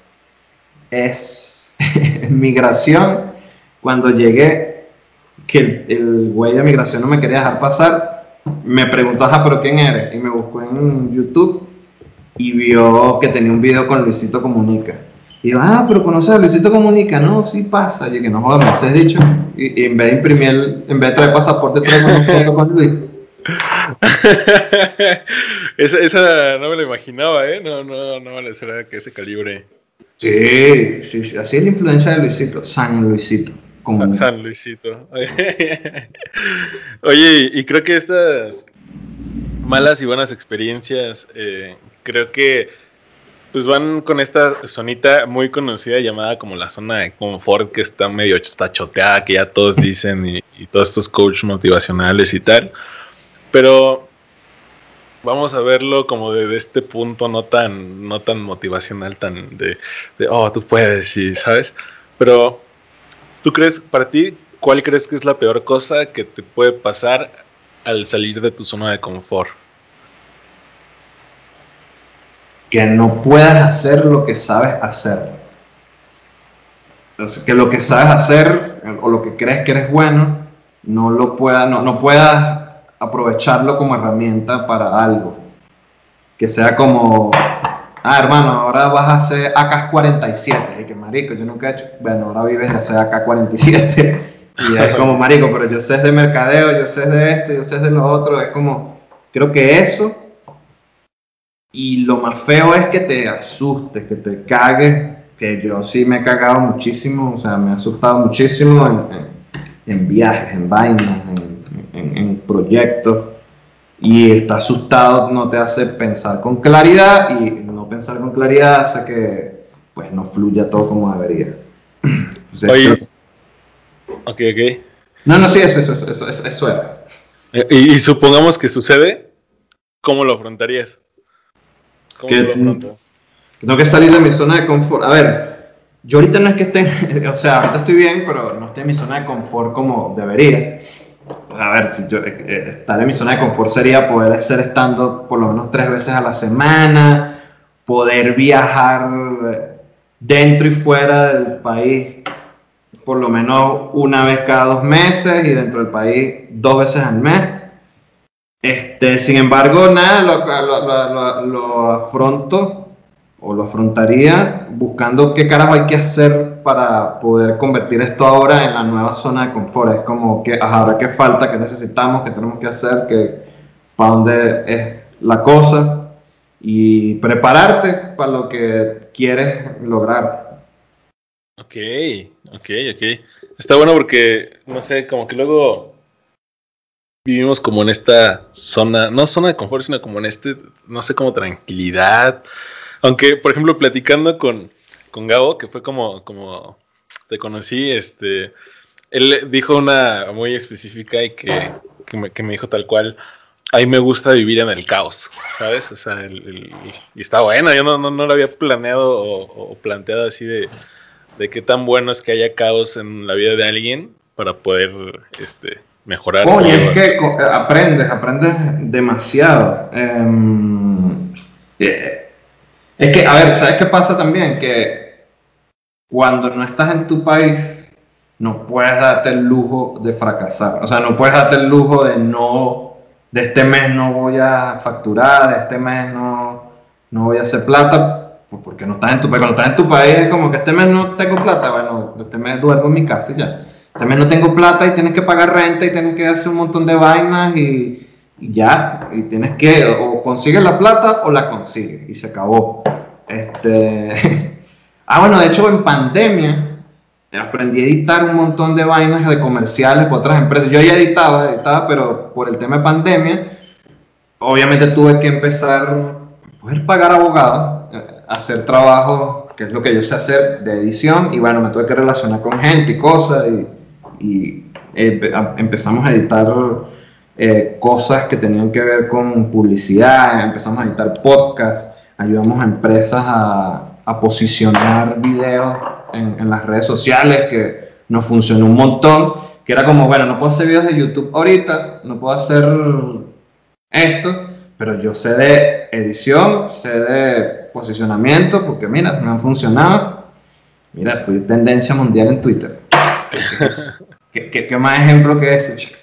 es migración, cuando llegué, que el, güey de migración no me quería dejar pasar, me preguntó, ajá, pero ¿quién eres? Y me buscó en YouTube y vio que tenía un video con Luisito Comunica. Y yo, ah, pero conoces a Luisito Comunica, no, sí pasa. Y que no jodas, me has dicho. Y, y en vez de imprimir, el- en vez de traer pasaporte, traigo una foto con Luis. esa, esa no me lo imaginaba, ¿eh? No, no, no vale ser que ese calibre. Sí, sí, sí, así es la influencia de Luisito, San Luisito. San, Luisito. Oye, y creo que estas malas y buenas experiencias, eh, creo que pues van con esta zonita muy conocida llamada como la zona de confort que está medio está choteada, que ya todos dicen y, y todos estos coaches motivacionales y tal. Pero vamos a verlo como desde este punto no tan, no tan motivacional, tan de, de, oh, tú puedes, y sabes. Pero, ¿tú crees, para ti, cuál crees que es la peor cosa que te puede pasar al salir de tu zona de confort? que no puedas hacer lo que sabes hacer. Entonces, que lo que sabes hacer o lo que crees que eres bueno, no lo puedas, no, no puedas aprovecharlo como herramienta para algo. Que sea como, ah, hermano, ahora vas a hacer AK-47. Y que marico, yo nunca he hecho. Bueno, ahora vives de hacer AK-47. Y es como, marico, pero yo sé de mercadeo, yo sé de esto, yo sé de lo otro. Es como, creo que eso. Y lo más feo es que te asustes, que te cagues. Que yo sí me he cagado muchísimo, o sea, me ha asustado muchísimo en, viajes, en vainas, en, en proyectos. Y estar asustado no te hace pensar con claridad y pensar con claridad hace que pues no fluya todo como debería. Oye, ok, ok. No, no, sí, eso, eso, eso, eso, eso era. Eh, y, supongamos que sucede, ¿cómo lo afrontarías? ¿Cómo lo afrontas? Tengo que salir de mi zona de confort. A ver, yo ahorita no es que esté, o sea, ahorita estoy bien, pero no estoy en mi zona de confort como debería. A ver, si yo, eh, eh, estar en mi zona de confort sería poder hacer estando por lo menos tres veces a la semana, poder viajar dentro y fuera del país por lo menos una vez cada dos meses y dentro del país dos veces al mes. Este, sin embargo, nada, lo, lo, afronto o lo afrontaría buscando qué carajo hay que hacer para poder convertir esto ahora en la nueva zona de confort. Es como que ahora qué falta, qué necesitamos, qué tenemos que hacer, qué, para dónde es la cosa y prepararte para lo que quieres lograr. Ok, ok, ok. Está bueno porque, no sé, como que luego vivimos como en esta zona, no zona de confort, sino como en este, no sé, como tranquilidad. Aunque, por ejemplo, platicando con, con Gabo, que fue como, como te conocí, este, él dijo una muy específica y que, que, me, que me dijo tal cual, a mí me gusta vivir en el caos, ¿sabes? O sea, el, y está bueno, yo no, no, no, lo había planeado o planteado así de de qué tan bueno es que haya caos en la vida de alguien para poder este, mejorar. Oye, es que aprendes, aprendes demasiado. Em, eh, es que, a ver, ¿sabes qué pasa también? Que cuando no estás en tu país, no puedes darte el lujo de fracasar. O sea, no puedes darte el lujo de no, de este mes no voy a facturar, de este mes no, no voy a hacer plata, pues, porque no estás en tu país. Cuando estás en tu país es como que este mes no tengo plata, bueno, este mes duermo en mi casa y ya. Este mes no tengo plata y tienes que pagar renta y tienes que hacer un montón de vainas y, ya. Y tienes que, o consigues la plata o la consigues y se acabó. Este. ah, bueno, de hecho en pandemia aprendí a editar un montón de vainas de comerciales para otras empresas. Yo ya editaba, editaba, pero por el tema de pandemia, obviamente tuve que empezar a poder pagar abogados hacer trabajo, que es lo que yo sé hacer, de edición, y bueno, me tuve que relacionar con gente y cosas, y, empezamos a editar eh, cosas que tenían que ver con publicidad, empezamos a editar podcasts, ayudamos a empresas a, posicionar videos en, en, las redes sociales, que nos funcionó un montón, que era como, bueno, no puedo hacer videos de YouTube ahorita, no puedo hacer esto, pero yo sé de edición, sé de posicionamiento, porque mira, me han funcionado. Mira, fui tendencia mundial en Twitter. ¿Qué, qué, más ejemplo que ese, chico?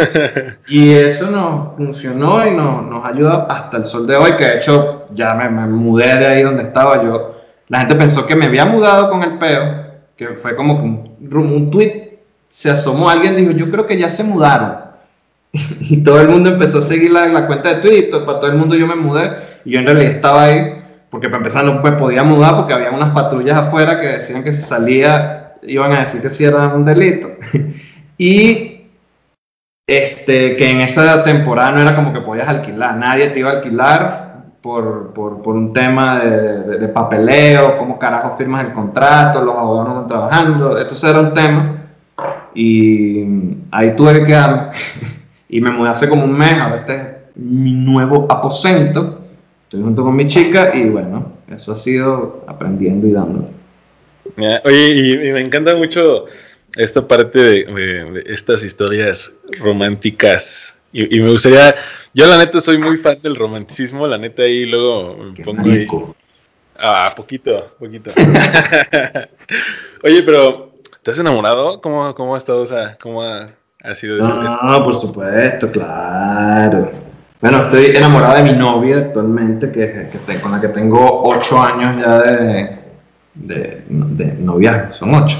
y eso nos funcionó y nos, nos ayuda hasta el sol de hoy, que de hecho ya me, me, mudé de ahí donde estaba yo. La gente pensó que me había mudado con el peo, que fue como que un, un tweet se asomó alguien dijo, yo creo que ya se mudaron. y todo el mundo empezó a seguir la, la cuenta de Twitter, para todo el mundo yo me mudé y yo en realidad estaba ahí porque para empezar no pues, podía mudar porque había unas patrullas afuera que decían que si salía iban a decir que sí era un delito. y este, que en esa temporada no era como que podías alquilar, nadie te iba a alquilar por, por, por un tema de, de, papeleo, cómo carajo firmas el contrato, los abogados no están trabajando, esto era un tema. Y ahí tuve que quedarme y me mudé hace como un mes, ahora este es mi nuevo aposento Estoy junto con mi chica y bueno, eso ha sido aprendiendo y dando. Oye, y, me encanta mucho esta parte de, estas historias románticas. Y, me gustaría, yo la neta soy muy fan del romanticismo, la neta ahí luego me pongo ahí. Ah, poquito, poquito. Oye, pero ¿te has enamorado? ¿Cómo, cómo ha estado? O sea, ¿cómo ha, sido eso? Ah, por supuesto, claro. Bueno, estoy enamorado de mi novia actualmente, que, que con la que tengo ocho años ya de, de, de noviazgo, son ocho.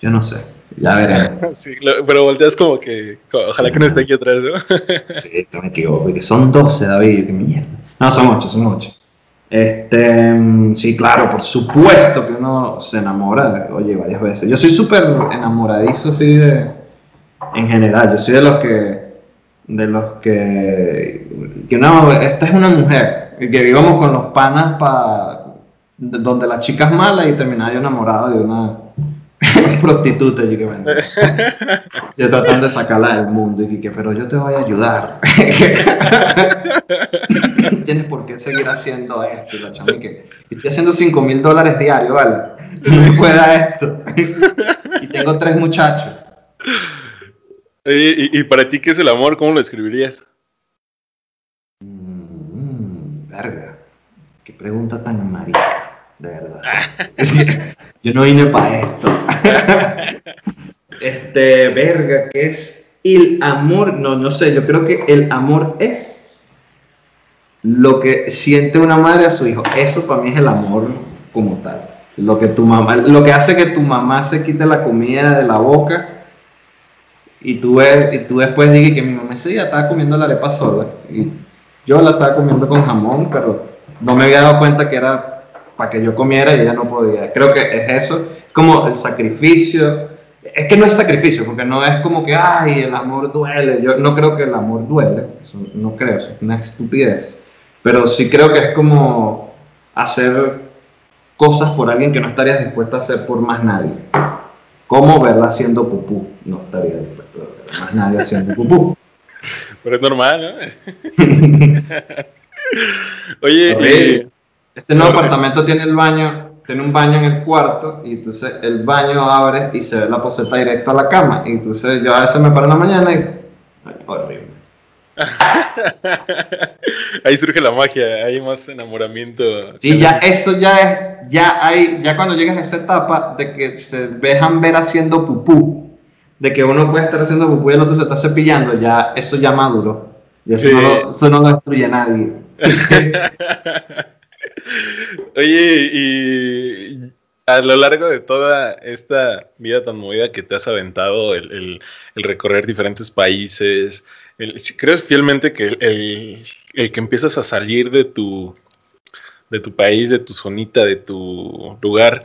Yo no sé. Ya veremos. Sí, pero volteas como que. Ojalá que no esté aquí atrás, ¿no? sí, te me equivoco. Que son 12, David. Qué mierda. No, son 8, son 8. Este, sí, claro, por supuesto que uno se enamora, oye, varias veces. Yo soy súper enamoradizo, así de, en general. Yo soy de los que, de los que, que no, esta es una mujer, que vivamos con los panas para, donde la chica es mala y terminaba yo enamorado de una prostituta, Yo tratando de sacarla del mundo y que, pero yo te voy a ayudar. Tienes por qué seguir haciendo esto, la chama, que estoy haciendo 5 mil dólares diarios, ¿vale? No me pueda esto. y tengo tres muchachos. ¿Y, para ti qué es el amor? ¿Cómo lo escribirías? Mm, verga. Qué pregunta tan marica, de verdad. yo no vine para esto. este, verga, ¿qué es el amor? No, no sé, yo creo que el amor es lo que siente una madre a su hijo. Eso para mí es el amor como tal. Lo que tu mamá, lo que hace que tu mamá se quite la comida de la boca y tú, ves, y tú después digas que mi mamá sí, ya estaba comiendo la arepa sola y yo la estaba comiendo con jamón, pero no me había dado cuenta que era para que yo comiera y ella no podía. Creo que es eso, como el sacrificio. Es que no es sacrificio, porque no es como que, ay, el amor duele. Yo no creo que el amor duele, no creo, es una estupidez. Pero sí creo que es como hacer cosas por alguien que no estarías dispuesto a hacer por más nadie. Como verla haciendo pupú, no estaría dispuesto a ver más nadie haciendo pupú. Pero es normal, ¿no? Oye, este nuevo apartamento tiene el baño, tiene un baño en el cuarto y entonces el baño abre y se ve la poseta directo a la cama. Y entonces yo a veces me paro en la mañana y... horrible. Ahí surge la magia, hay más enamoramiento. Sí, ya eso ya es, ya hay, ya cuando llegas a esa etapa de que se dejan ver haciendo pupú, de que uno puede estar haciendo pupú y el otro se está cepillando, ya eso ya maduro. Y eso, no, eso no lo destruye a nadie. Oye, y a lo largo de toda esta vida tan movida que te has aventado, el, recorrer diferentes países, ¿crees fielmente que el, que empiezas a salir de tu, de tu país, de tu zonita, de tu lugar,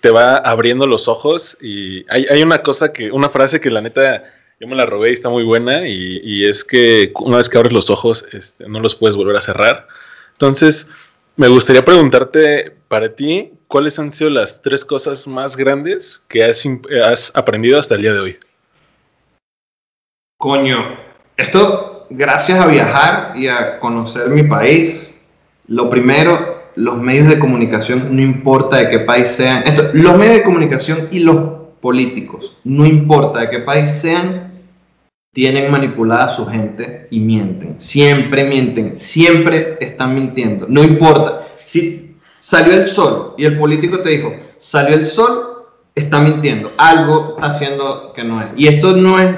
te va abriendo los ojos? Y hay, una cosa que, una frase que la neta yo me la robé y está muy buena, y, es que una vez que abres los ojos, este, no los puedes volver a cerrar. Entonces, me gustaría preguntarte para ti, ¿cuáles han sido las tres cosas más grandes que has, aprendido hasta el día de hoy? Coño, esto gracias a viajar y a conocer mi país, lo primero, los medios de comunicación, no importa de qué país sean, los medios de comunicación y los políticos, no importa de qué país sean, tienen manipulada a su gente y mienten. Siempre mienten, siempre están mintiendo. No importa. Si salió el sol y el político te dijo, salió el sol, está mintiendo. Algo está haciendo que no es. Y esto no es,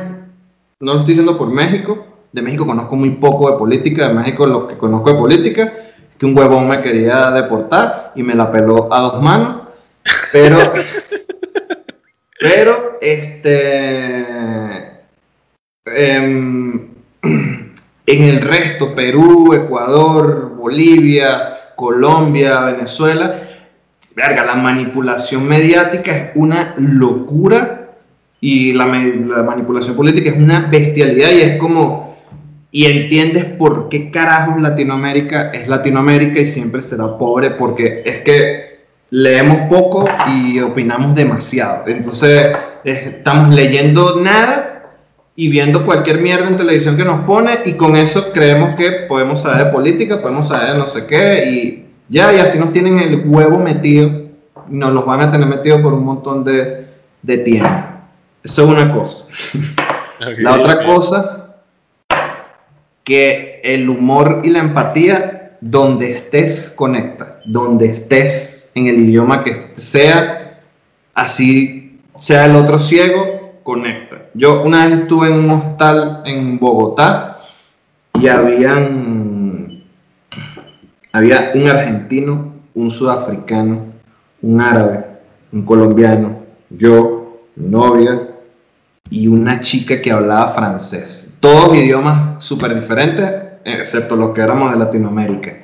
no lo estoy diciendo por México. De México conozco muy poco de política. De México lo que conozco de política que un huevón me quería deportar y me la peló a dos manos. Pero, pero, este en el resto, Perú, Ecuador, Bolivia, Colombia, Venezuela, verga, la manipulación mediática es una locura y la, manipulación política es una bestialidad y es como, y entiendes por qué carajos Latinoamérica es Latinoamérica y siempre será pobre, porque es que leemos poco y opinamos demasiado. Entonces, estamos leyendo nada y viendo cualquier mierda en televisión que nos pone y con eso creemos que podemos saber de política, podemos saber de no sé qué y ya, y así nos tienen el huevo metido, nos los van a tener metido por un montón de, de tiempo. Eso es una cosa. la otra cosa, que el humor y la empatía, donde estés, conecta, donde estés, en el idioma que sea, así sea el otro ciego, conecta yo una vez estuve en un hostal en Bogotá y habían, había un argentino, un sudafricano, un árabe, un colombiano, yo, mi novia y una chica que hablaba francés. Todos idiomas súper diferentes, excepto los que éramos de Latinoamérica.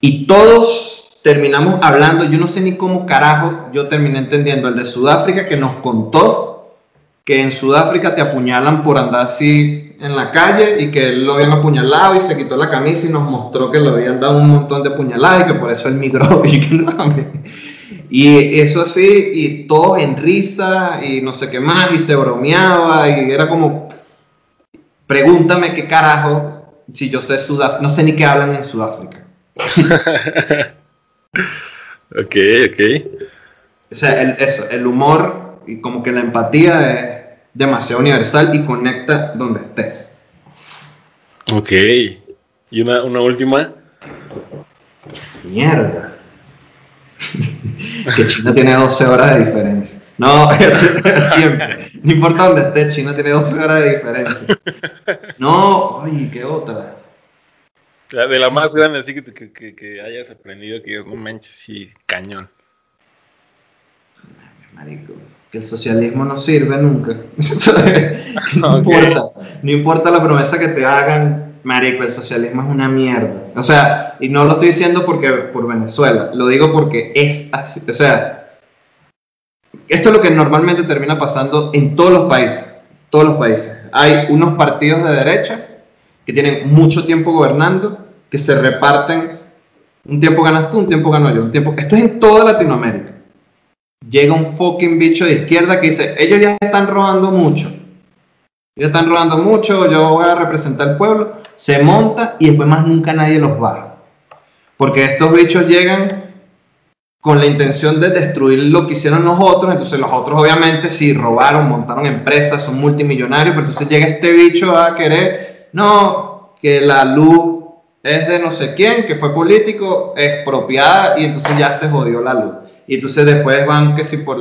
Y todos terminamos hablando, yo no sé ni cómo carajo, yo terminé entendiendo el de Sudáfrica que nos contó que en Sudáfrica te apuñalan por andar así en la calle y que él lo habían apuñalado y se quitó la camisa y nos mostró que le habían dado un montón de puñaladas y que por eso él migró y que no, y eso sí, y todo en risa y no sé qué más, y se bromeaba, y era como, pregúntame qué carajo, si yo sé Sudáfrica, no sé ni qué hablan en Sudáfrica. ok, ok. O sea, el, eso, el humor y como que la empatía es demasiado universal y conecta donde estés. Ok. ¿Y una, una última? Mierda. que China tiene 12 horas de diferencia. No, siempre. No importa dónde esté, China tiene 12 horas de diferencia. No, ay, qué otra. de la más grande, así que, que, hayas aprendido que es, no manches, sí, cañón. Marico, que el socialismo no sirve nunca. no importa, no importa la promesa que te hagan, Marico, el socialismo es una mierda. O sea, y no lo estoy diciendo porque por Venezuela, lo digo porque es así. O sea, esto es lo que normalmente termina pasando en todos los países. Todos los países. Hay unos partidos de derecha que tienen mucho tiempo gobernando, que se reparten. Un tiempo ganas tú, un tiempo gano yo. Un tiempo... Esto es en toda Latinoamérica. Llega un fucking bicho de izquierda que dice, ellos ya están robando mucho ellos están robando mucho, yo voy a representar al pueblo, se monta y después más nunca nadie los baja. Porque estos bichos llegan con la intención de destruir lo que hicieron los otros, entonces los otros obviamente sí robaron, montaron empresas, son multimillonarios, pero entonces llega este bicho a querer, no, que la luz es de no sé quién, que fue político, expropiada y entonces ya se jodió la luz. Y entonces después van que sí por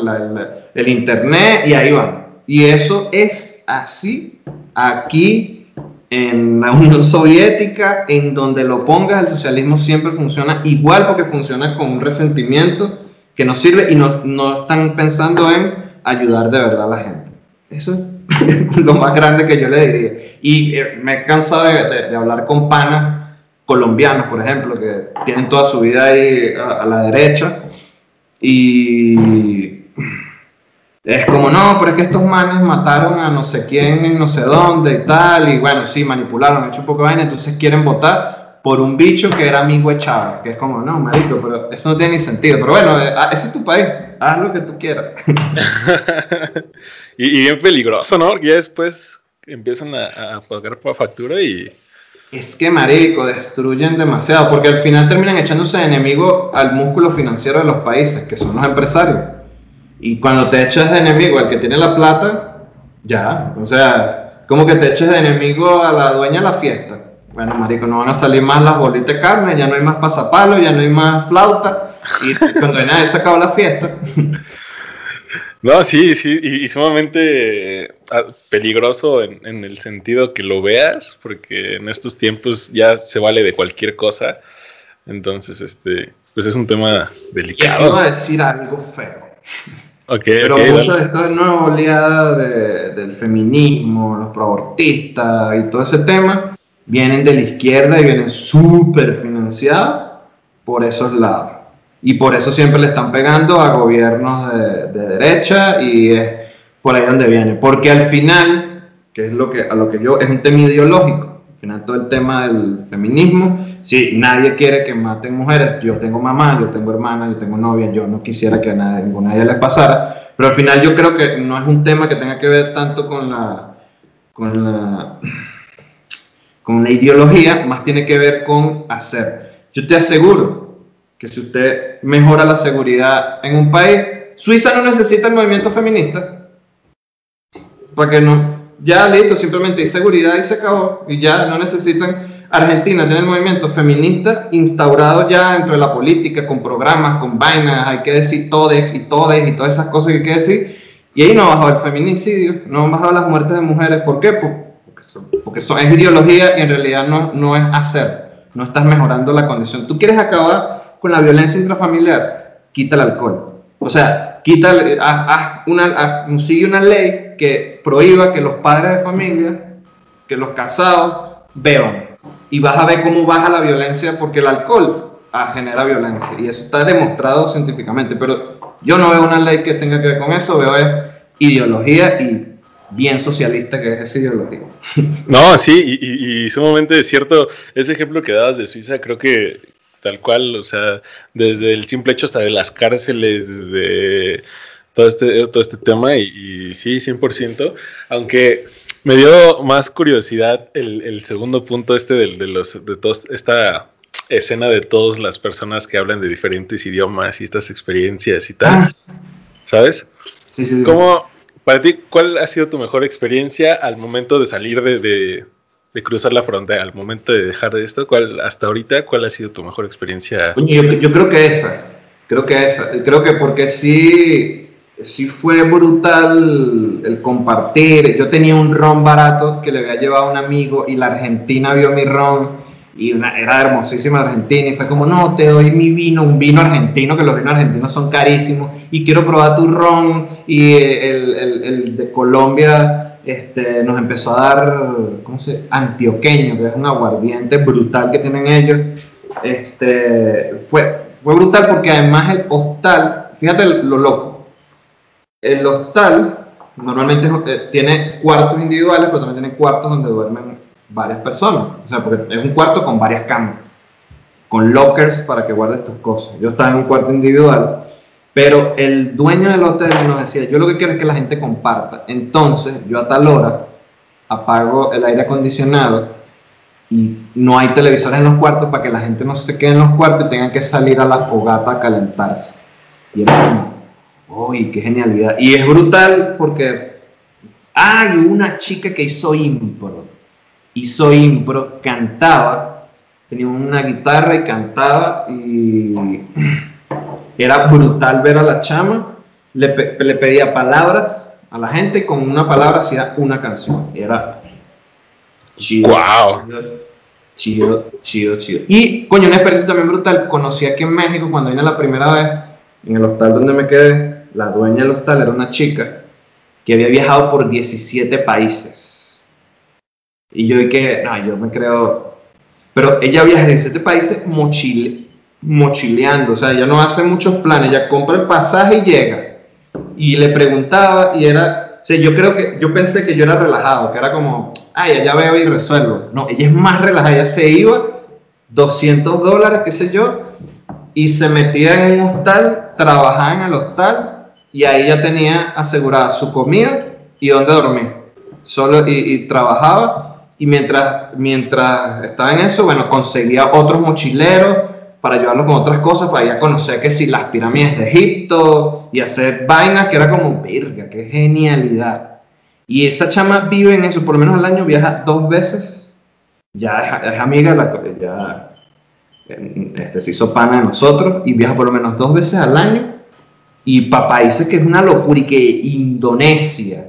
el internet y ahí van. Y eso es así aquí en la Unión Soviética, en donde lo pongas, el socialismo siempre funciona igual porque funciona con un resentimiento que no sirve y no, no están pensando en ayudar de verdad a la gente. Eso es lo más grande que yo le diría. Y eh, me he cansado de, de, hablar con panas colombianos, por ejemplo, que tienen toda su vida ahí a la derecha y es como, no, pero es que estos manes mataron a no sé quién en no sé dónde y tal, y bueno, sí, manipularon, han hecho un poco de vaina, entonces quieren votar por un bicho que era amigo de Chávez, que es como, no, marico, pero eso no tiene ni sentido. Pero bueno, eh, ah, ese es tu país, haz lo que tú quieras. y, bien peligroso, ¿no? Y después empiezan a, a pagar por factura y... Es que, marico, destruyen demasiado, porque al final terminan echándose de enemigo al músculo financiero de los países, que son los empresarios. Y cuando te echas de enemigo al que tiene la plata, ya, o sea, como que te eches de enemigo a la dueña de la fiesta. Bueno, marico, no van a salir más las bolitas de carne, ya no hay más pasapalos, ya no hay más flauta, y cuando nadie se la fiesta. No, sí, sí, y, sumamente ah, peligroso en, en, el sentido que lo veas, porque en estos tiempos ya se vale de cualquier cosa. Entonces, este, pues es un tema delicado. A decir algo feo. Pero mucho de esto es nueva oleada del feminismo, los proabortistas y todo ese tema, vienen de la izquierda y vienen súper financiados por esos lados. Y por eso siempre le están pegando a gobiernos de, de, derecha y es por ahí donde viene. Porque al final, que es lo que, a lo que yo, es un tema ideológico. Al final todo el tema del feminismo Sí, nadie quiere que maten mujeres. Yo tengo mamá, yo tengo hermana, yo tengo novia, yo no quisiera que a ninguna de ellas les pasara. Pero al final yo creo que no es un tema que tenga que ver tanto con la, con la, con la ideología, más tiene que ver con hacer. Yo te aseguro que si usted mejora la seguridad en un país, Suiza no necesita el movimiento feminista. Para que no, ya listo, simplemente hay seguridad y se acabó. Y ya no necesitan Argentina tiene el movimiento feminista instaurado ya dentro de la política, con programas, con vainas, hay que decir todes y todes y todas esas cosas que hay que decir. Y ahí no ha bajado el feminicidio, no han bajado las muertes de mujeres. ¿Por qué? Porque, son, porque son, es ideología y en realidad no, no es hacer, no estás mejorando la condición. Tú quieres acabar con la violencia intrafamiliar, quita el alcohol. O sea, quita, haz, una, sigue una ley que prohíba que los padres de familia, que los casados beban. Y vas a ver cómo baja la violencia porque el alcohol ah, genera violencia. Y eso está demostrado científicamente. Pero yo no veo una ley que tenga que ver con eso, veo es ideología y bien socialista que es esa ideología. No, sí, y, y, sumamente cierto. Ese ejemplo que dabas de Suiza, creo que tal cual, o sea, desde el simple hecho hasta de las cárceles, desde todo este, todo este tema, y, sí, 100%, aunque me dio más curiosidad el, segundo punto este de, de los, de todos, esta escena de todas las personas que hablan de diferentes idiomas y estas experiencias y tal, ah. ¿sabes? Sí, sí, sí. ¿Cómo, para ti, ¿cuál ha sido tu mejor experiencia al momento de salir de, cruzar la frontera, al momento de dejar de esto? ¿Cuál, hasta ahorita, cuál ha sido tu mejor experiencia? yo, creo que esa, creo que esa, creo que porque sí, sí fue brutal el compartir. Yo tenía un ron barato que le había llevado a un amigo y la Argentina vio mi ron y una, era hermosísima Argentina y fue como, no, te doy mi vino, un vino argentino, que los vinos argentinos son carísimos, y quiero probar tu ron, y el, el, el de Colombia este, nos empezó a dar, ¿cómo se? Antioqueño, que es un aguardiente brutal que tienen ellos. Este, fue, fue brutal porque además el hostal, fíjate lo loco, el hostal normalmente eh, tiene cuartos individuales, pero también tiene cuartos donde duermen varias personas. O sea, porque es un cuarto con varias camas, con lockers para que guardes tus cosas. Yo estaba en un cuarto individual, pero el dueño del hotel nos decía, yo lo que quiero es que la gente comparta. Entonces, yo a tal hora apago el aire acondicionado y no hay televisores en los cuartos para que la gente no se quede en los cuartos y tengan que salir a la fogata a calentarse. Y era como, uy, qué genialidad. Y es brutal porque hay una chica que hizo impro hizo impro, cantaba, tenía una guitarra y cantaba y era brutal ver a la chama, le, pedía palabras a la gente con una palabra hacía una canción. era chido. Wow. Chido, chido, chido. Y, coño, una experiencia también brutal. Conocí aquí en México cuando vine la primera vez, en el hostal donde me quedé, la dueña del hostal era una chica que había viajado por 17 países y yo que, no, yo me creo... Pero ella viaja en 17 países mochile, mochileando, o sea, ella no hace muchos planes, ella compra el pasaje y llega. Y le preguntaba y era, o sea, yo creo que, yo pensé que yo era relajado, que era como, ay, ya veo y resuelvo. No, ella es más relajada, ella se iba, 200 dólares, qué sé yo, y se metía en un hostal, trabajaba en el hostal, y ahí ya tenía asegurada su comida y dónde dormir. Solo, y, y trabajaba y mientras, mientras estaba en eso, bueno, conseguía otros mochileros para ayudarlos con otras cosas, para ir a conocer que si las pirámides de Egipto y hacer vainas que era como, verga, qué genialidad. Y esa chama vive en eso, por lo menos al año viaja dos veces, ya es, amiga, la, ya este, se hizo pana de nosotros y viaja por lo menos dos veces al año. Y papá dice que es una locura y que Indonesia,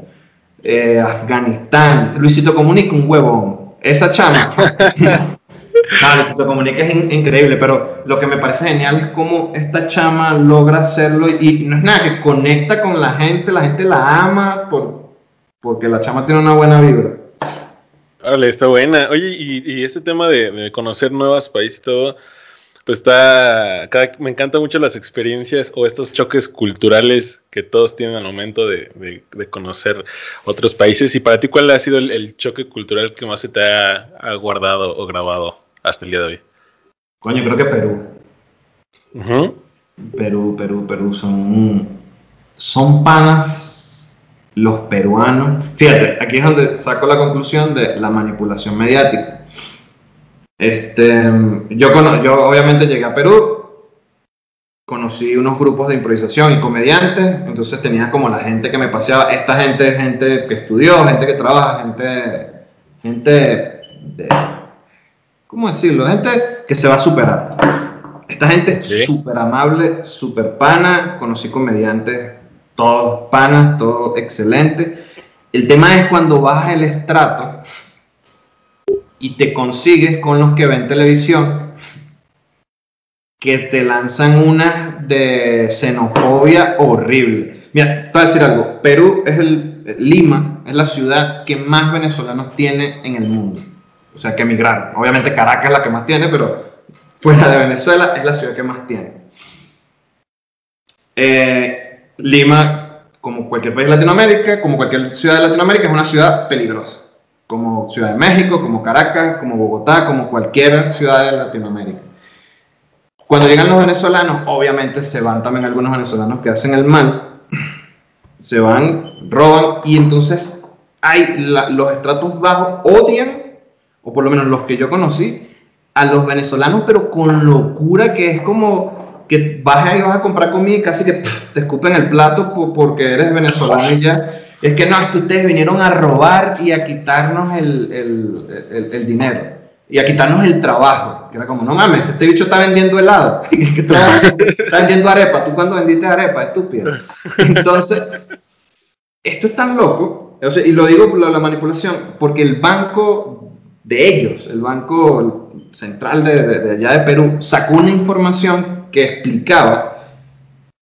eh, Afganistán. Luisito Comunica, un huevón. Esa chama. no, Luisito Comunica es increíble, pero lo que me parece genial es cómo esta chama logra hacerlo y, no es nada, que conecta con la gente, la gente la ama por, porque la chama tiene una buena vibra. Vale, está buena. Oye, y, este tema de, de, conocer nuevos países y todo, pues está, me encantan mucho las experiencias o estos choques culturales que todos tienen al momento de, conocer otros países. Y para ti, ¿cuál ha sido el, choque cultural que más se te ha, guardado o grabado hasta el día de hoy? Coño, creo que Perú. Perú, Perú, Perú son, son panas los peruanos. Fíjate, aquí es donde saco la conclusión de la manipulación mediática este, yo, yo obviamente llegué a Perú, conocí unos grupos de improvisación y comediantes, entonces tenía como la gente que me paseaba, esta gente es gente que estudió, gente que trabaja, gente, gente de, ¿cómo decirlo? Gente que se va a superar. Esta gente es súper amable, súper pana, conocí comediantes, todos panas, todo excelente. El tema es cuando bajas el estrato, y te consigues con los que ven televisión que te lanzan una de xenofobia horrible. Mira, te voy a decir algo. Perú es el, Lima es la ciudad que más venezolanos tiene en el mundo. O sea, que emigraron. Obviamente Caracas es la que más tiene, pero fuera de Venezuela es la ciudad que más tiene. Eh, Lima, como cualquier país de Latinoamérica, como cualquier ciudad de Latinoamérica, es una ciudad peligrosa. Como Ciudad de México, como Caracas, como Bogotá, como cualquier ciudad de Latinoamérica. Cuando llegan los venezolanos, obviamente se van también algunos venezolanos que hacen el mal, se van, roban y entonces hay los estratos bajos odian, o por lo menos los que yo conocí, a los venezolanos, pero con locura que es como que vas ahí vas a comprar comida y casi que te escupen el plato porque eres venezolano y ya. Es que no, es que ustedes vinieron a robar y a quitarnos el, el, el dinero y a quitarnos el trabajo. Que era como, no mames, este bicho está vendiendo helado, está vendiendo arepa. ¿Tú cuando vendiste arepa? Estúpido. Entonces, esto es tan loco, y lo digo por la manipulación, porque el banco de ellos, el banco central de, allá de Perú, sacó una información que explicaba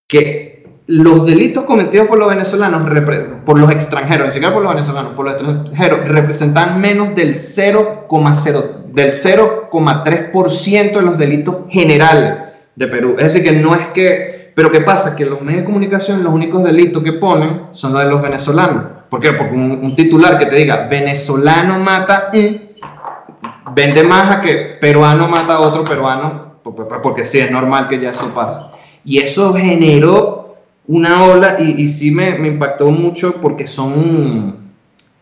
que los delitos cometidos por los venezolanos, por los extranjeros, ni siquiera por los venezolanos, por los extranjeros, representan menos del 0,0 del 0,3% de los delitos generales de Perú. Es decir, que no es que, pero ¿qué pasa? Que los medios de comunicación los únicos delitos que ponen son los de los venezolanos. ¿Por qué? Porque un, titular que te diga venezolano mata vende más a que peruano mata a otro peruano, porque sí, es normal que ya eso pase. Y eso generó una ola y, y sí me, me, impactó mucho porque son,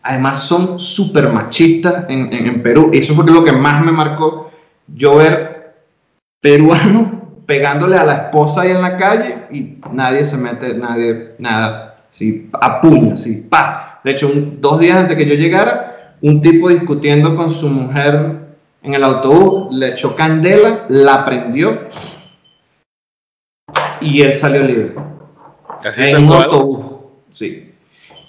además son súper machistas en, en, Perú. Eso fue lo que más me marcó, yo ver peruanos pegándole a la esposa ahí en la calle y nadie se mete, nadie, nada, sí, a puño, sí, pa. De hecho, dos días antes que yo llegara, un tipo discutiendo con su mujer en el autobús, le echó candela, la prendió y él salió libre en un autobús. Sí.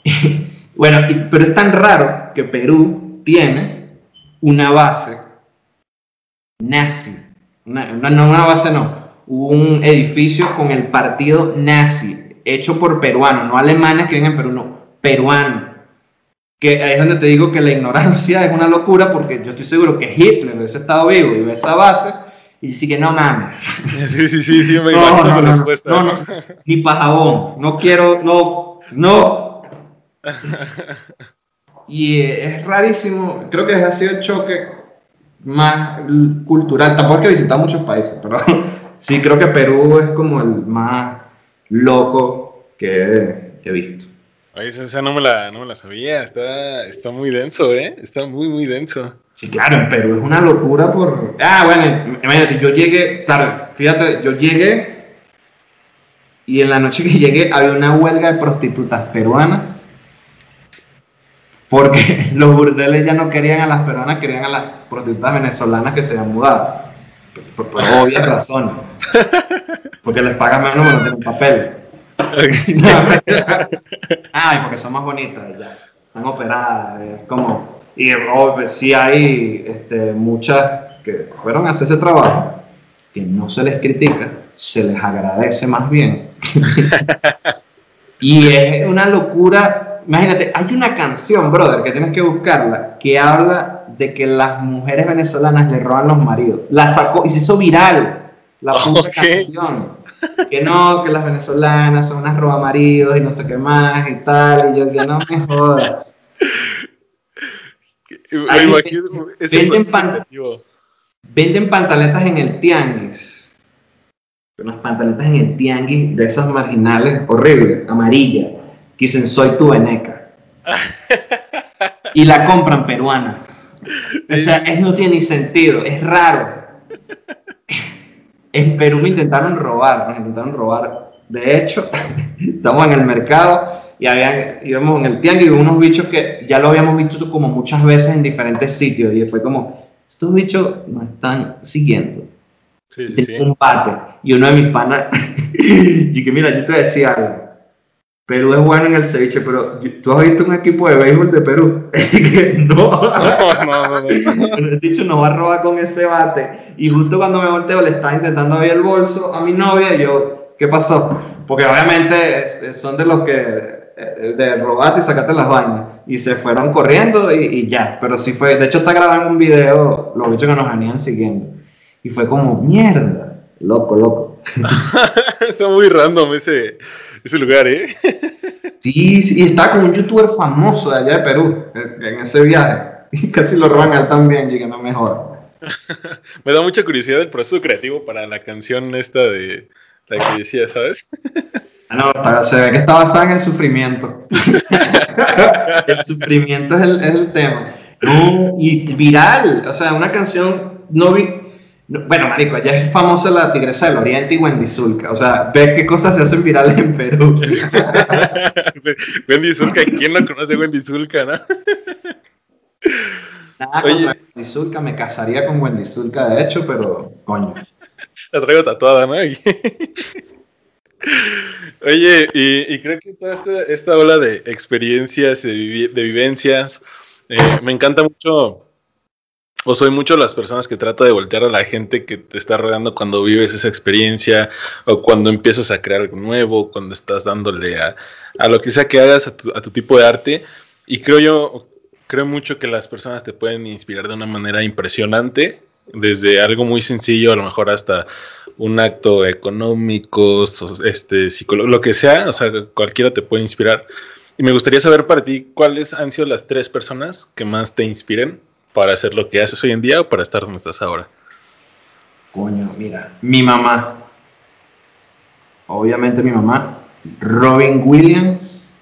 bueno, pero es tan raro que Perú tiene una base nazi. Una, no una base, no. Un edificio con el partido nazi, hecho por peruanos, no alemanes que vienen en Perú, no, peruanos. Que ahí es donde te digo que la ignorancia es una locura porque yo estoy seguro que Hitler hubiese estado vivo y hubiese esa base y dice que no mames. Sí, sí, sí, sí, me no, no, no, respuesta. No, no, ni para jabón. No quiero, no, no. Y es rarísimo. Creo que ha sido el choque más cultural. Tampoco es que he visitado muchos países, pero sí creo que Perú es como el más loco que he visto. Oye, esa no me la, no me la sabía, está, está muy denso, ¿eh? Está muy, muy denso. Sí, claro, en Perú es una locura por... Ah, bueno, imagínate, yo llegué, claro, fíjate, yo llegué y en la noche que llegué había una huelga de prostitutas peruanas porque los burdeles ya no querían a las peruanas, querían a las prostitutas venezolanas que se habían mudado. Por, por obvias razones. Porque les pagan menos, pero no tienen papel. Ay, porque son más bonitas, ya. Están operadas, es como. Y oh, sí hay este, muchas que fueron a hacer ese trabajo, que no se les critica, se les agradece más bien. y es una locura. Imagínate, hay una canción, brother, que tienes que buscarla, que habla de que las mujeres venezolanas le roban los maridos. La sacó y se hizo viral la puta canción que no, que las venezolanas son unas robamaridos y no sé qué más y tal, y yo que no me jodas. venden, pantaletas en el tianguis. Unas pantaletas en el tianguis de esas marginales horribles, amarillas, que dicen soy tu veneca. y la compran peruanas. O sea, es, no tiene ni sentido, es raro. En Perú me intentaron robar, nos intentaron robar. De hecho, estamos en el mercado y habían, íbamos en el tianguis y unos bichos que ya lo habíamos visto como muchas veces en diferentes sitios y fue como, estos bichos nos están siguiendo. Sí, sí, sí. Un pate. Y uno de mis panas, y que mira, yo te decía algo. Perú es bueno en el ceviche, pero tú has visto un equipo de béisbol de Perú. no, no, no, no. El dicho no va a robar con ese bate. Y justo cuando me volteo le estaba intentando abrir el bolso a mi novia y yo, ¿qué pasó? Porque obviamente son de los que, eh, de robarte y sacarte las vainas. Y se fueron corriendo y, ya. Pero sí fue, de hecho está grabando un video, los bichos que nos venían siguiendo. Y fue como, mierda, loco, loco. está muy random ese, ese lugar, ¿eh? sí, sí, y está con un youtuber famoso de allá de Perú, en ese viaje. Y casi lo roban a él también, llegando mejor. Me da mucha curiosidad el proceso creativo para la canción esta de la que decía, ¿sabes? Ah, no, pero se ve que está basada en el sufrimiento. el sufrimiento es el, es el tema. No, y viral, o sea, una canción no vi, bueno, marico, allá es famosa la Tigresa del Oriente y Wendy Zulka. O sea, ve qué cosas se hacen virales en Perú. Wendy Zulka, ¿quién no conoce Wendy Zulka, no? Nada con Wendy Zulka, me casaría con Wendy Zulka, de hecho, pero coño. La traigo tatuada, ¿no? Oye, y, creo que toda esta, ola de experiencias, de, de vivencias, eh, me encanta mucho o soy mucho las personas que trata de voltear a la gente que te está rodeando cuando vives esa experiencia o cuando empiezas a crear algo nuevo, cuando estás dándole a, lo que sea que hagas a tu, tipo de arte. Y creo yo, creo mucho que las personas te pueden inspirar de una manera impresionante, desde algo muy sencillo, a lo mejor hasta un acto económico, este, lo que sea, o sea, cualquiera te puede inspirar. Y me gustaría saber para ti cuáles han sido las tres personas que más te inspiren para hacer lo que haces hoy en día o para estar donde estás ahora? Coño, mira, mi mamá, obviamente mi mamá, Robin Williams,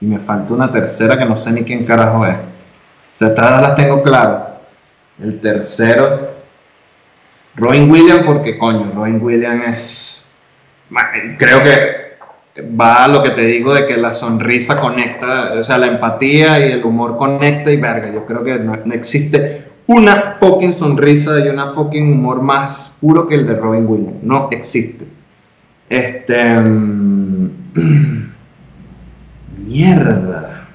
y me falta una tercera que no sé ni quién carajo es. O sea, todas las tengo claro. El tercero, Robin Williams, porque coño, Robin Williams es. Creo que va a lo que te digo de que la sonrisa conecta, o sea, la empatía y el humor conecta y verga. Yo creo que no, existe una fucking sonrisa y una fucking humor más puro que el de Robin Williams. No existe. Este. Mm, mierda.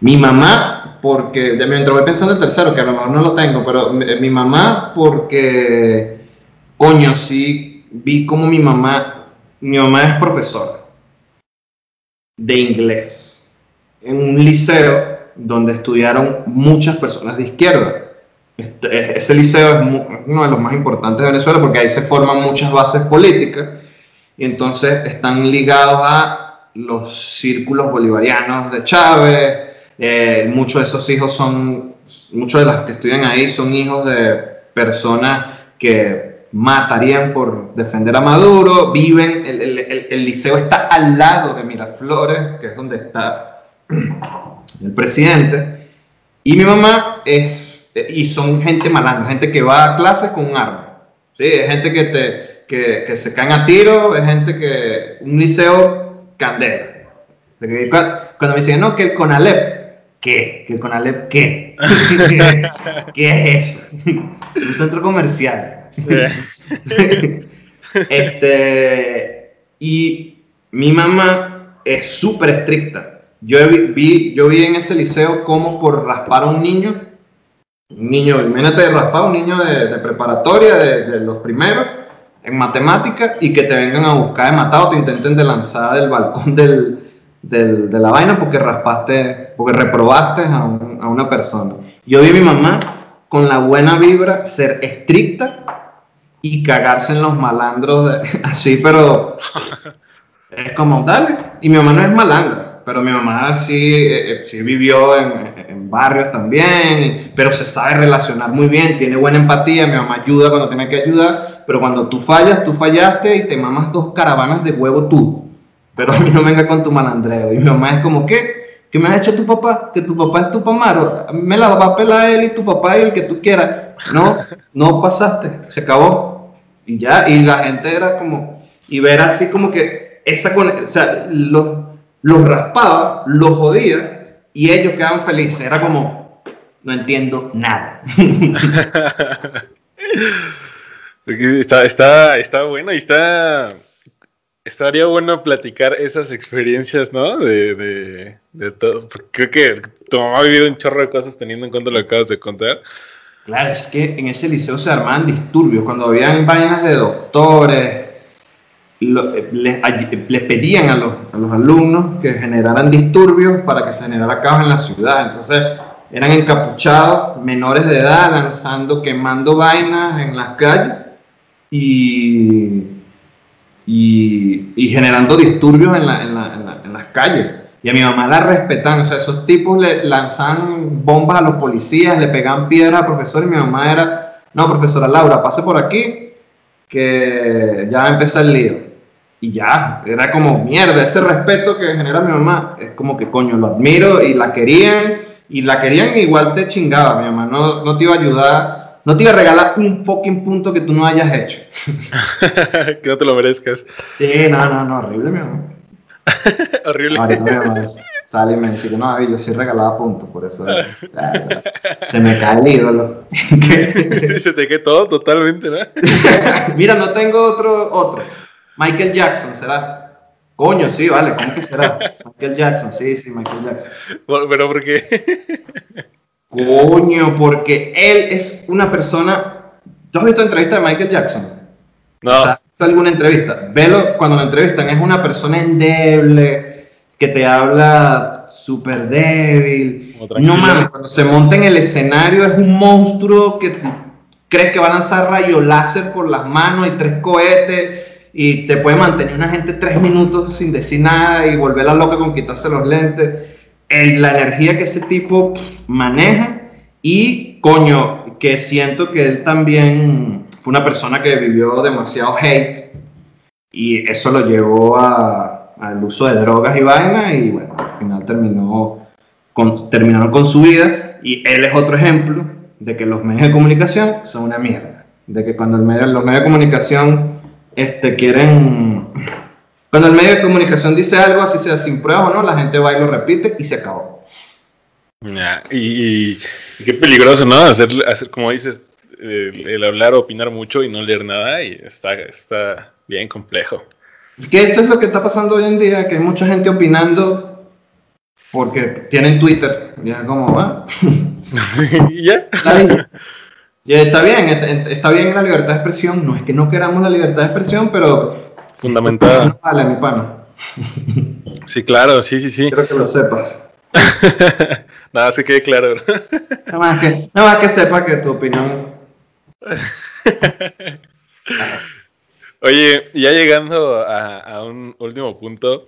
Mi mamá, porque ya mientras voy pensando el tercero, que a lo mejor no lo tengo, pero mi mamá, porque. Coño, sí, vi como mi mamá mi mamá es profesora de inglés en un liceo donde estudiaron muchas personas de izquierda. Este, ese liceo es uno de los más importantes de Venezuela porque ahí se forman muchas bases políticas y entonces están ligados a los círculos bolivarianos de Chávez. Eh, muchos de esos hijos son, muchos de los que estudian ahí son hijos de personas que matarían por defender a Maduro, viven, el, liceo está al lado de Miraflores, que es donde está el presidente, y mi mamá es, y son gente malandra, gente que va a clase con un arma, ¿sí? es gente que, te, que, se caen a tiro, es gente que, un liceo candela. Cuando me dicen, no, que el CONALEP, ¿qué? ¿Que el CONALEP qué? ¿Qué es eso? un centro comercial. este, y mi mamá es súper estricta. Yo vi, yo vi en ese liceo como por raspar a un niño, un niño, imagínate raspar a un niño de, preparatoria, de, los primeros, en matemática, y que te vengan a buscar de matado, te intenten de lanzar del balcón de la vaina porque raspaste, porque reprobaste a una persona. Yo vi a mi mamá con la buena vibra ser estricta y cagarse en los malandros así, pero es como tal. Y mi mamá no es malandra, pero mi mamá sí, eh, eh, sí vivió en, en, barrios también, pero se sabe relacionar muy bien, tiene buena empatía, mi mamá ayuda cuando tiene que ayudar, pero cuando tú fallas, tú fallaste y te mamas dos caravanas de huevo tú. Pero a mí no venga con tu malandreo. Y mi mamá es como, ¿qué? ¿Qué me ha hecho tu papá? Que tu papá es tu pamaro. Me la va a pelar él y tu papá y el que tú quieras. No, no pasaste. Se acabó y ya, y la gente era como, y ver así como que esa o sea, los, los raspaba, los jodía, y ellos quedaban felices. Era como, no entiendo nada. está, está, está bueno y está estaría bueno platicar esas experiencias, ¿no? De, de, de. Porque creo que ha vivido un chorro de cosas teniendo en cuenta lo que acabas de contar. Claro, es que en ese liceo se armaban disturbios. Cuando habían vainas de doctores, les, pedían a los, alumnos que generaran disturbios para que se generara caos en la ciudad. Entonces, eran encapuchados, menores de edad, lanzando, quemando vainas en las calles y, generando disturbios en, las calles. Y a mi mamá la respetaban, o sea, esos tipos le lanzaban bombas a los policías, le pegaban piedras al profesor y mi mamá era, no, profesora Laura, pase por aquí, que ya va a empezar el lío. Y ya, era como mierda, ese respeto que genera mi mamá, es como que coño, lo admiro y la querían, y la querían igual te chingaba, mi mamá, no, no te iba a ayudar, no te iba a regalar un fucking punto que tú no hayas hecho. que no te lo merezcas. Sí, no, no, no, horrible mi mamá. horrible. Ahorita sale y me dice que no, yo sí regalaba puntos, por eso se me cae el ídolo. se te quedó todo totalmente, ¿no? Mira, no tengo otro, otro. Michael Jackson, ¿será? Coño, sí, vale, ¿cómo que será? Michael Jackson, sí, sí, Michael Jackson. ¿Pero por qué? Coño, porque él es una persona. ¿Tú has visto entrevista de Michael Jackson? No. ¿Has visto alguna entrevista? Velo cuando lo entrevistan, es una persona endeble, que te habla súper débil. No mames, cuando se monta en el escenario es un monstruo que crees que va a lanzar rayo láser por las manos y tres cohetes y te puede mantener una gente tres minutos sin decir nada y volverla loca con quitarse los lentes. la energía que ese tipo maneja y, coño, que siento que él también fue una persona que vivió demasiado hate y eso lo llevó al uso de drogas y vainas y bueno, al final terminó con, terminaron con su vida y él es otro ejemplo de que los medios de comunicación son una mierda. De que cuando el medio, los medios de comunicación este, quieren... Cuando el medio de comunicación dice algo, así sea sin pruebas o no, la gente va y lo repite y se acabó. y, qué peligroso, ¿no? Hacer, hacer como dices, el, hablar, opinar mucho y no leer nada, y está, está bien complejo. Que eso es lo que está pasando hoy en día, que hay mucha gente opinando porque tienen Twitter. Ya como va. ¿Ya? está bien, está bien la libertad de expresión. No es que no queramos la libertad de expresión, pero. Fundamental. Vale, mi pana. Sí, claro, sí, sí, sí. Quiero que lo sepas. nada, se quede claro. nada, más que, nada más que sepa que tu opinión. Oye, ya llegando a un último punto,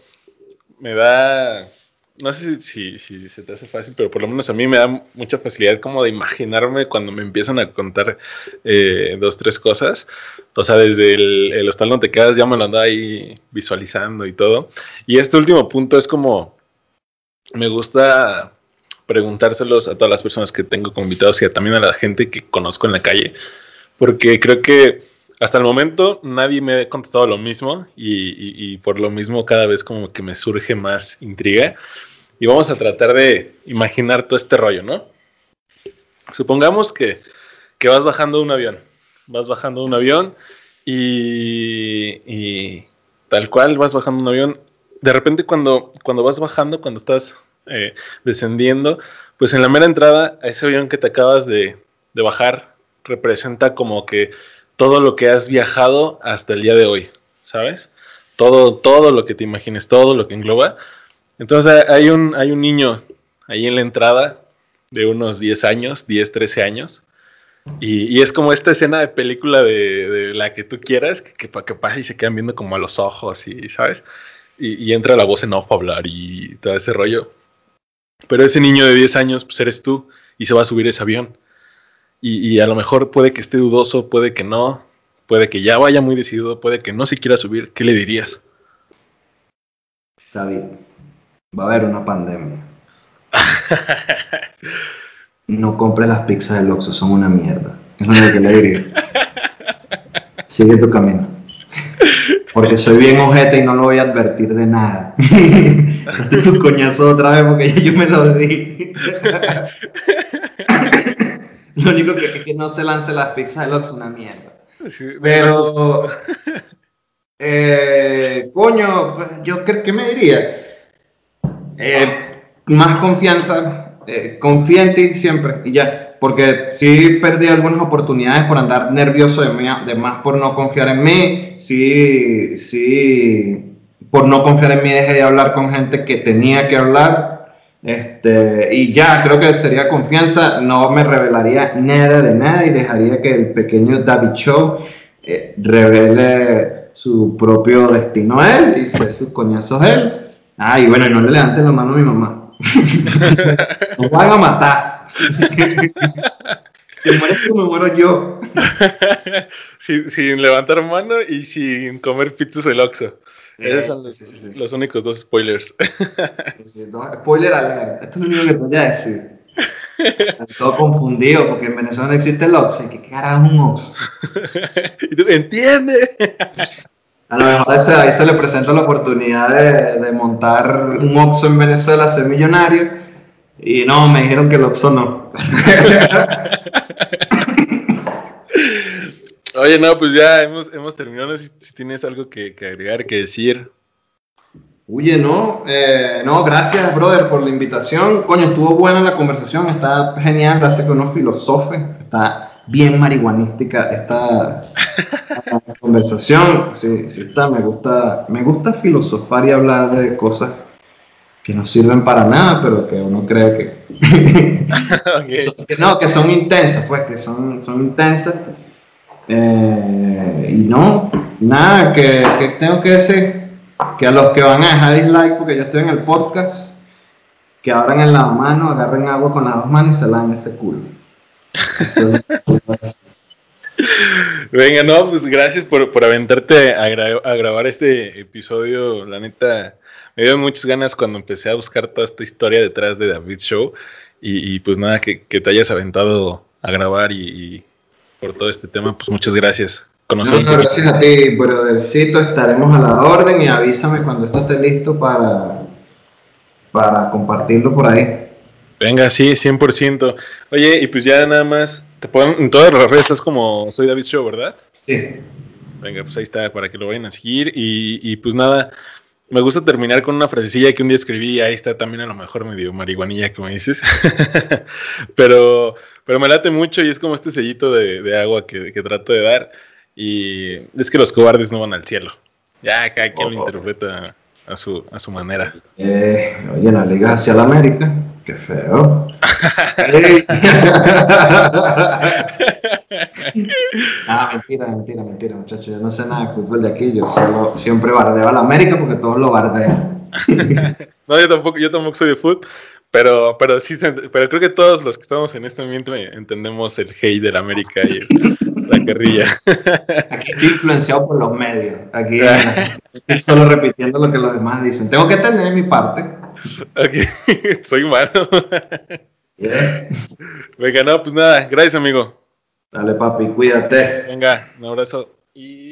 me da no sé si, se te hace fácil, pero por lo menos a mí me da mucha facilidad como de imaginarme cuando me empiezan a contar eh, dos, tres cosas. O sea, desde el, hostal donde te quedas ya me lo ando ahí visualizando y todo. Y este último punto es como, me gusta preguntárselos a todas las personas que tengo como invitados y también a la gente que conozco en la calle, porque creo que hasta el momento nadie me ha contestado lo mismo y, por lo mismo cada vez como que me surge más intriga. Y vamos a tratar de imaginar todo este rollo, ¿no? Supongamos que, vas bajando un avión, vas bajando un avión y, tal cual vas bajando un avión. De repente cuando, cuando vas bajando, cuando estás eh, descendiendo, pues en la mera entrada a ese avión que te acabas de, de bajar representa como que todo lo que has viajado hasta el día de hoy, ¿sabes? Todo, todo lo que te imagines, todo lo que engloba. Entonces hay un, hay un niño ahí en la entrada de unos 10 años, 10, 13 años. Y, es como esta escena de película de, la que tú quieras, que, que, que, pasa y se quedan viendo como a los ojos y, ¿sabes? Y, entra la voz en off a hablar y todo ese rollo. Pero ese niño de 10 años, pues eres tú y se va a subir ese avión y, a lo mejor puede que esté dudoso, puede que no, puede que ya vaya muy decidido, puede que no se quiera subir, ¿qué le dirías? David, va a haber una pandemia. no compre las pizzas del Oxxo, son una mierda. Es lo que le diría. Sigue tu camino. Porque soy bien ojete y no lo voy a advertir de nada. tu coñazo otra vez porque ya yo me lo di. Lo único que es que no se lance las pizzas de Ox una mierda. Pero, eh, coño, yo ¿qué me diría? Eh, más confianza, eh, confía en ti siempre y ya. Porque sí perdí algunas oportunidades por andar nervioso de, mí, de más por no confiar en mí. Sí, sí, por no confiar en mí dejé de hablar con gente que tenía que hablar. Este, y ya, creo que sería confianza. No me revelaría nada de nada y dejaría que el pequeño David Show eh, revele su propio destino a él y se sus coñazos a él. Ah, y bueno, no le levanten la mano a mi mamá. Nos van a matar. si mueres me muero yo. sin, levantar mano y sin comer pizzas del Oxxo. Esos son los, únicos dos spoilers. spoiler alert. Esto es lo único que te voy a decir. todo confundido porque en Venezuela no existe el Oxxo. ¿Qué carajo es un Oxxo? ¿Y tú entiendes? A lo mejor ahí se le presenta la oportunidad de, montar un Oxxo en Venezuela, ser millonario. Y no, me dijeron que el Oxxo no. Oye, no, pues ya hemos, hemos terminado. Si, si tienes algo que, agregar, que decir. Oye, no, eh, no, gracias, brother, por la invitación. Coño, estuvo buena la conversación, está genial. Gracias que uno filosofe, está bien marihuanística esta, conversación. Sí, sí está, me gusta, me gusta filosofar y hablar de cosas que no sirven para nada, pero que uno cree que, no, que son intensas, pues, que son, son intensas. Eh, y no, nada, que, que, tengo que decir que a los que van a dejar dislike porque yo estoy en el podcast, que abran en la mano, agarren agua con las dos manos y se la en ese culo. Venga, no, pues gracias por, aventarte a, grabar este episodio. La neta, me dio muchas ganas cuando empecé a buscar toda esta historia detrás de David Show. Y, pues nada, que, te hayas aventado a grabar y, por todo este tema, pues muchas gracias. gracias a ti, brothercito. Estaremos a la orden y avísame cuando esto esté listo para, para compartirlo por ahí. Venga, sí, 100%. Oye, y pues ya nada más, te pueden, en todas las redes estás como Soy David Show, ¿verdad? Sí. Venga, pues ahí está, para que lo vayan a seguir. Y, y pues nada, me gusta terminar con una frasecilla que un día escribí, ahí está también a lo mejor medio marihuanilla, como dices. pero, pero me late mucho y es como este sellito de, agua que, que, trato de dar. Y es que los cobardes no van al cielo. Ya, cada quien lo oh. interpreta a su, a su manera. Eh, oye, la Liga hacia la América, qué feo. ah, mentira, mentira, mentira, muchachos. Yo no sé nada de fútbol de aquí. Yo solo siempre bardeo a la América porque todos lo bardean. no, yo tampoco, yo tampoco soy de fútbol. Pero, pero sí, pero creo que todos los que estamos en este ambiente entendemos el hate de la América y la guerrilla. Aquí estoy influenciado por los medios. Aquí estoy solo repitiendo lo que los demás dicen. Tengo que tener mi parte. Aquí, soy humano. Venga, no, pues nada, gracias amigo. Dale papi, cuídate. Venga, un abrazo. Y...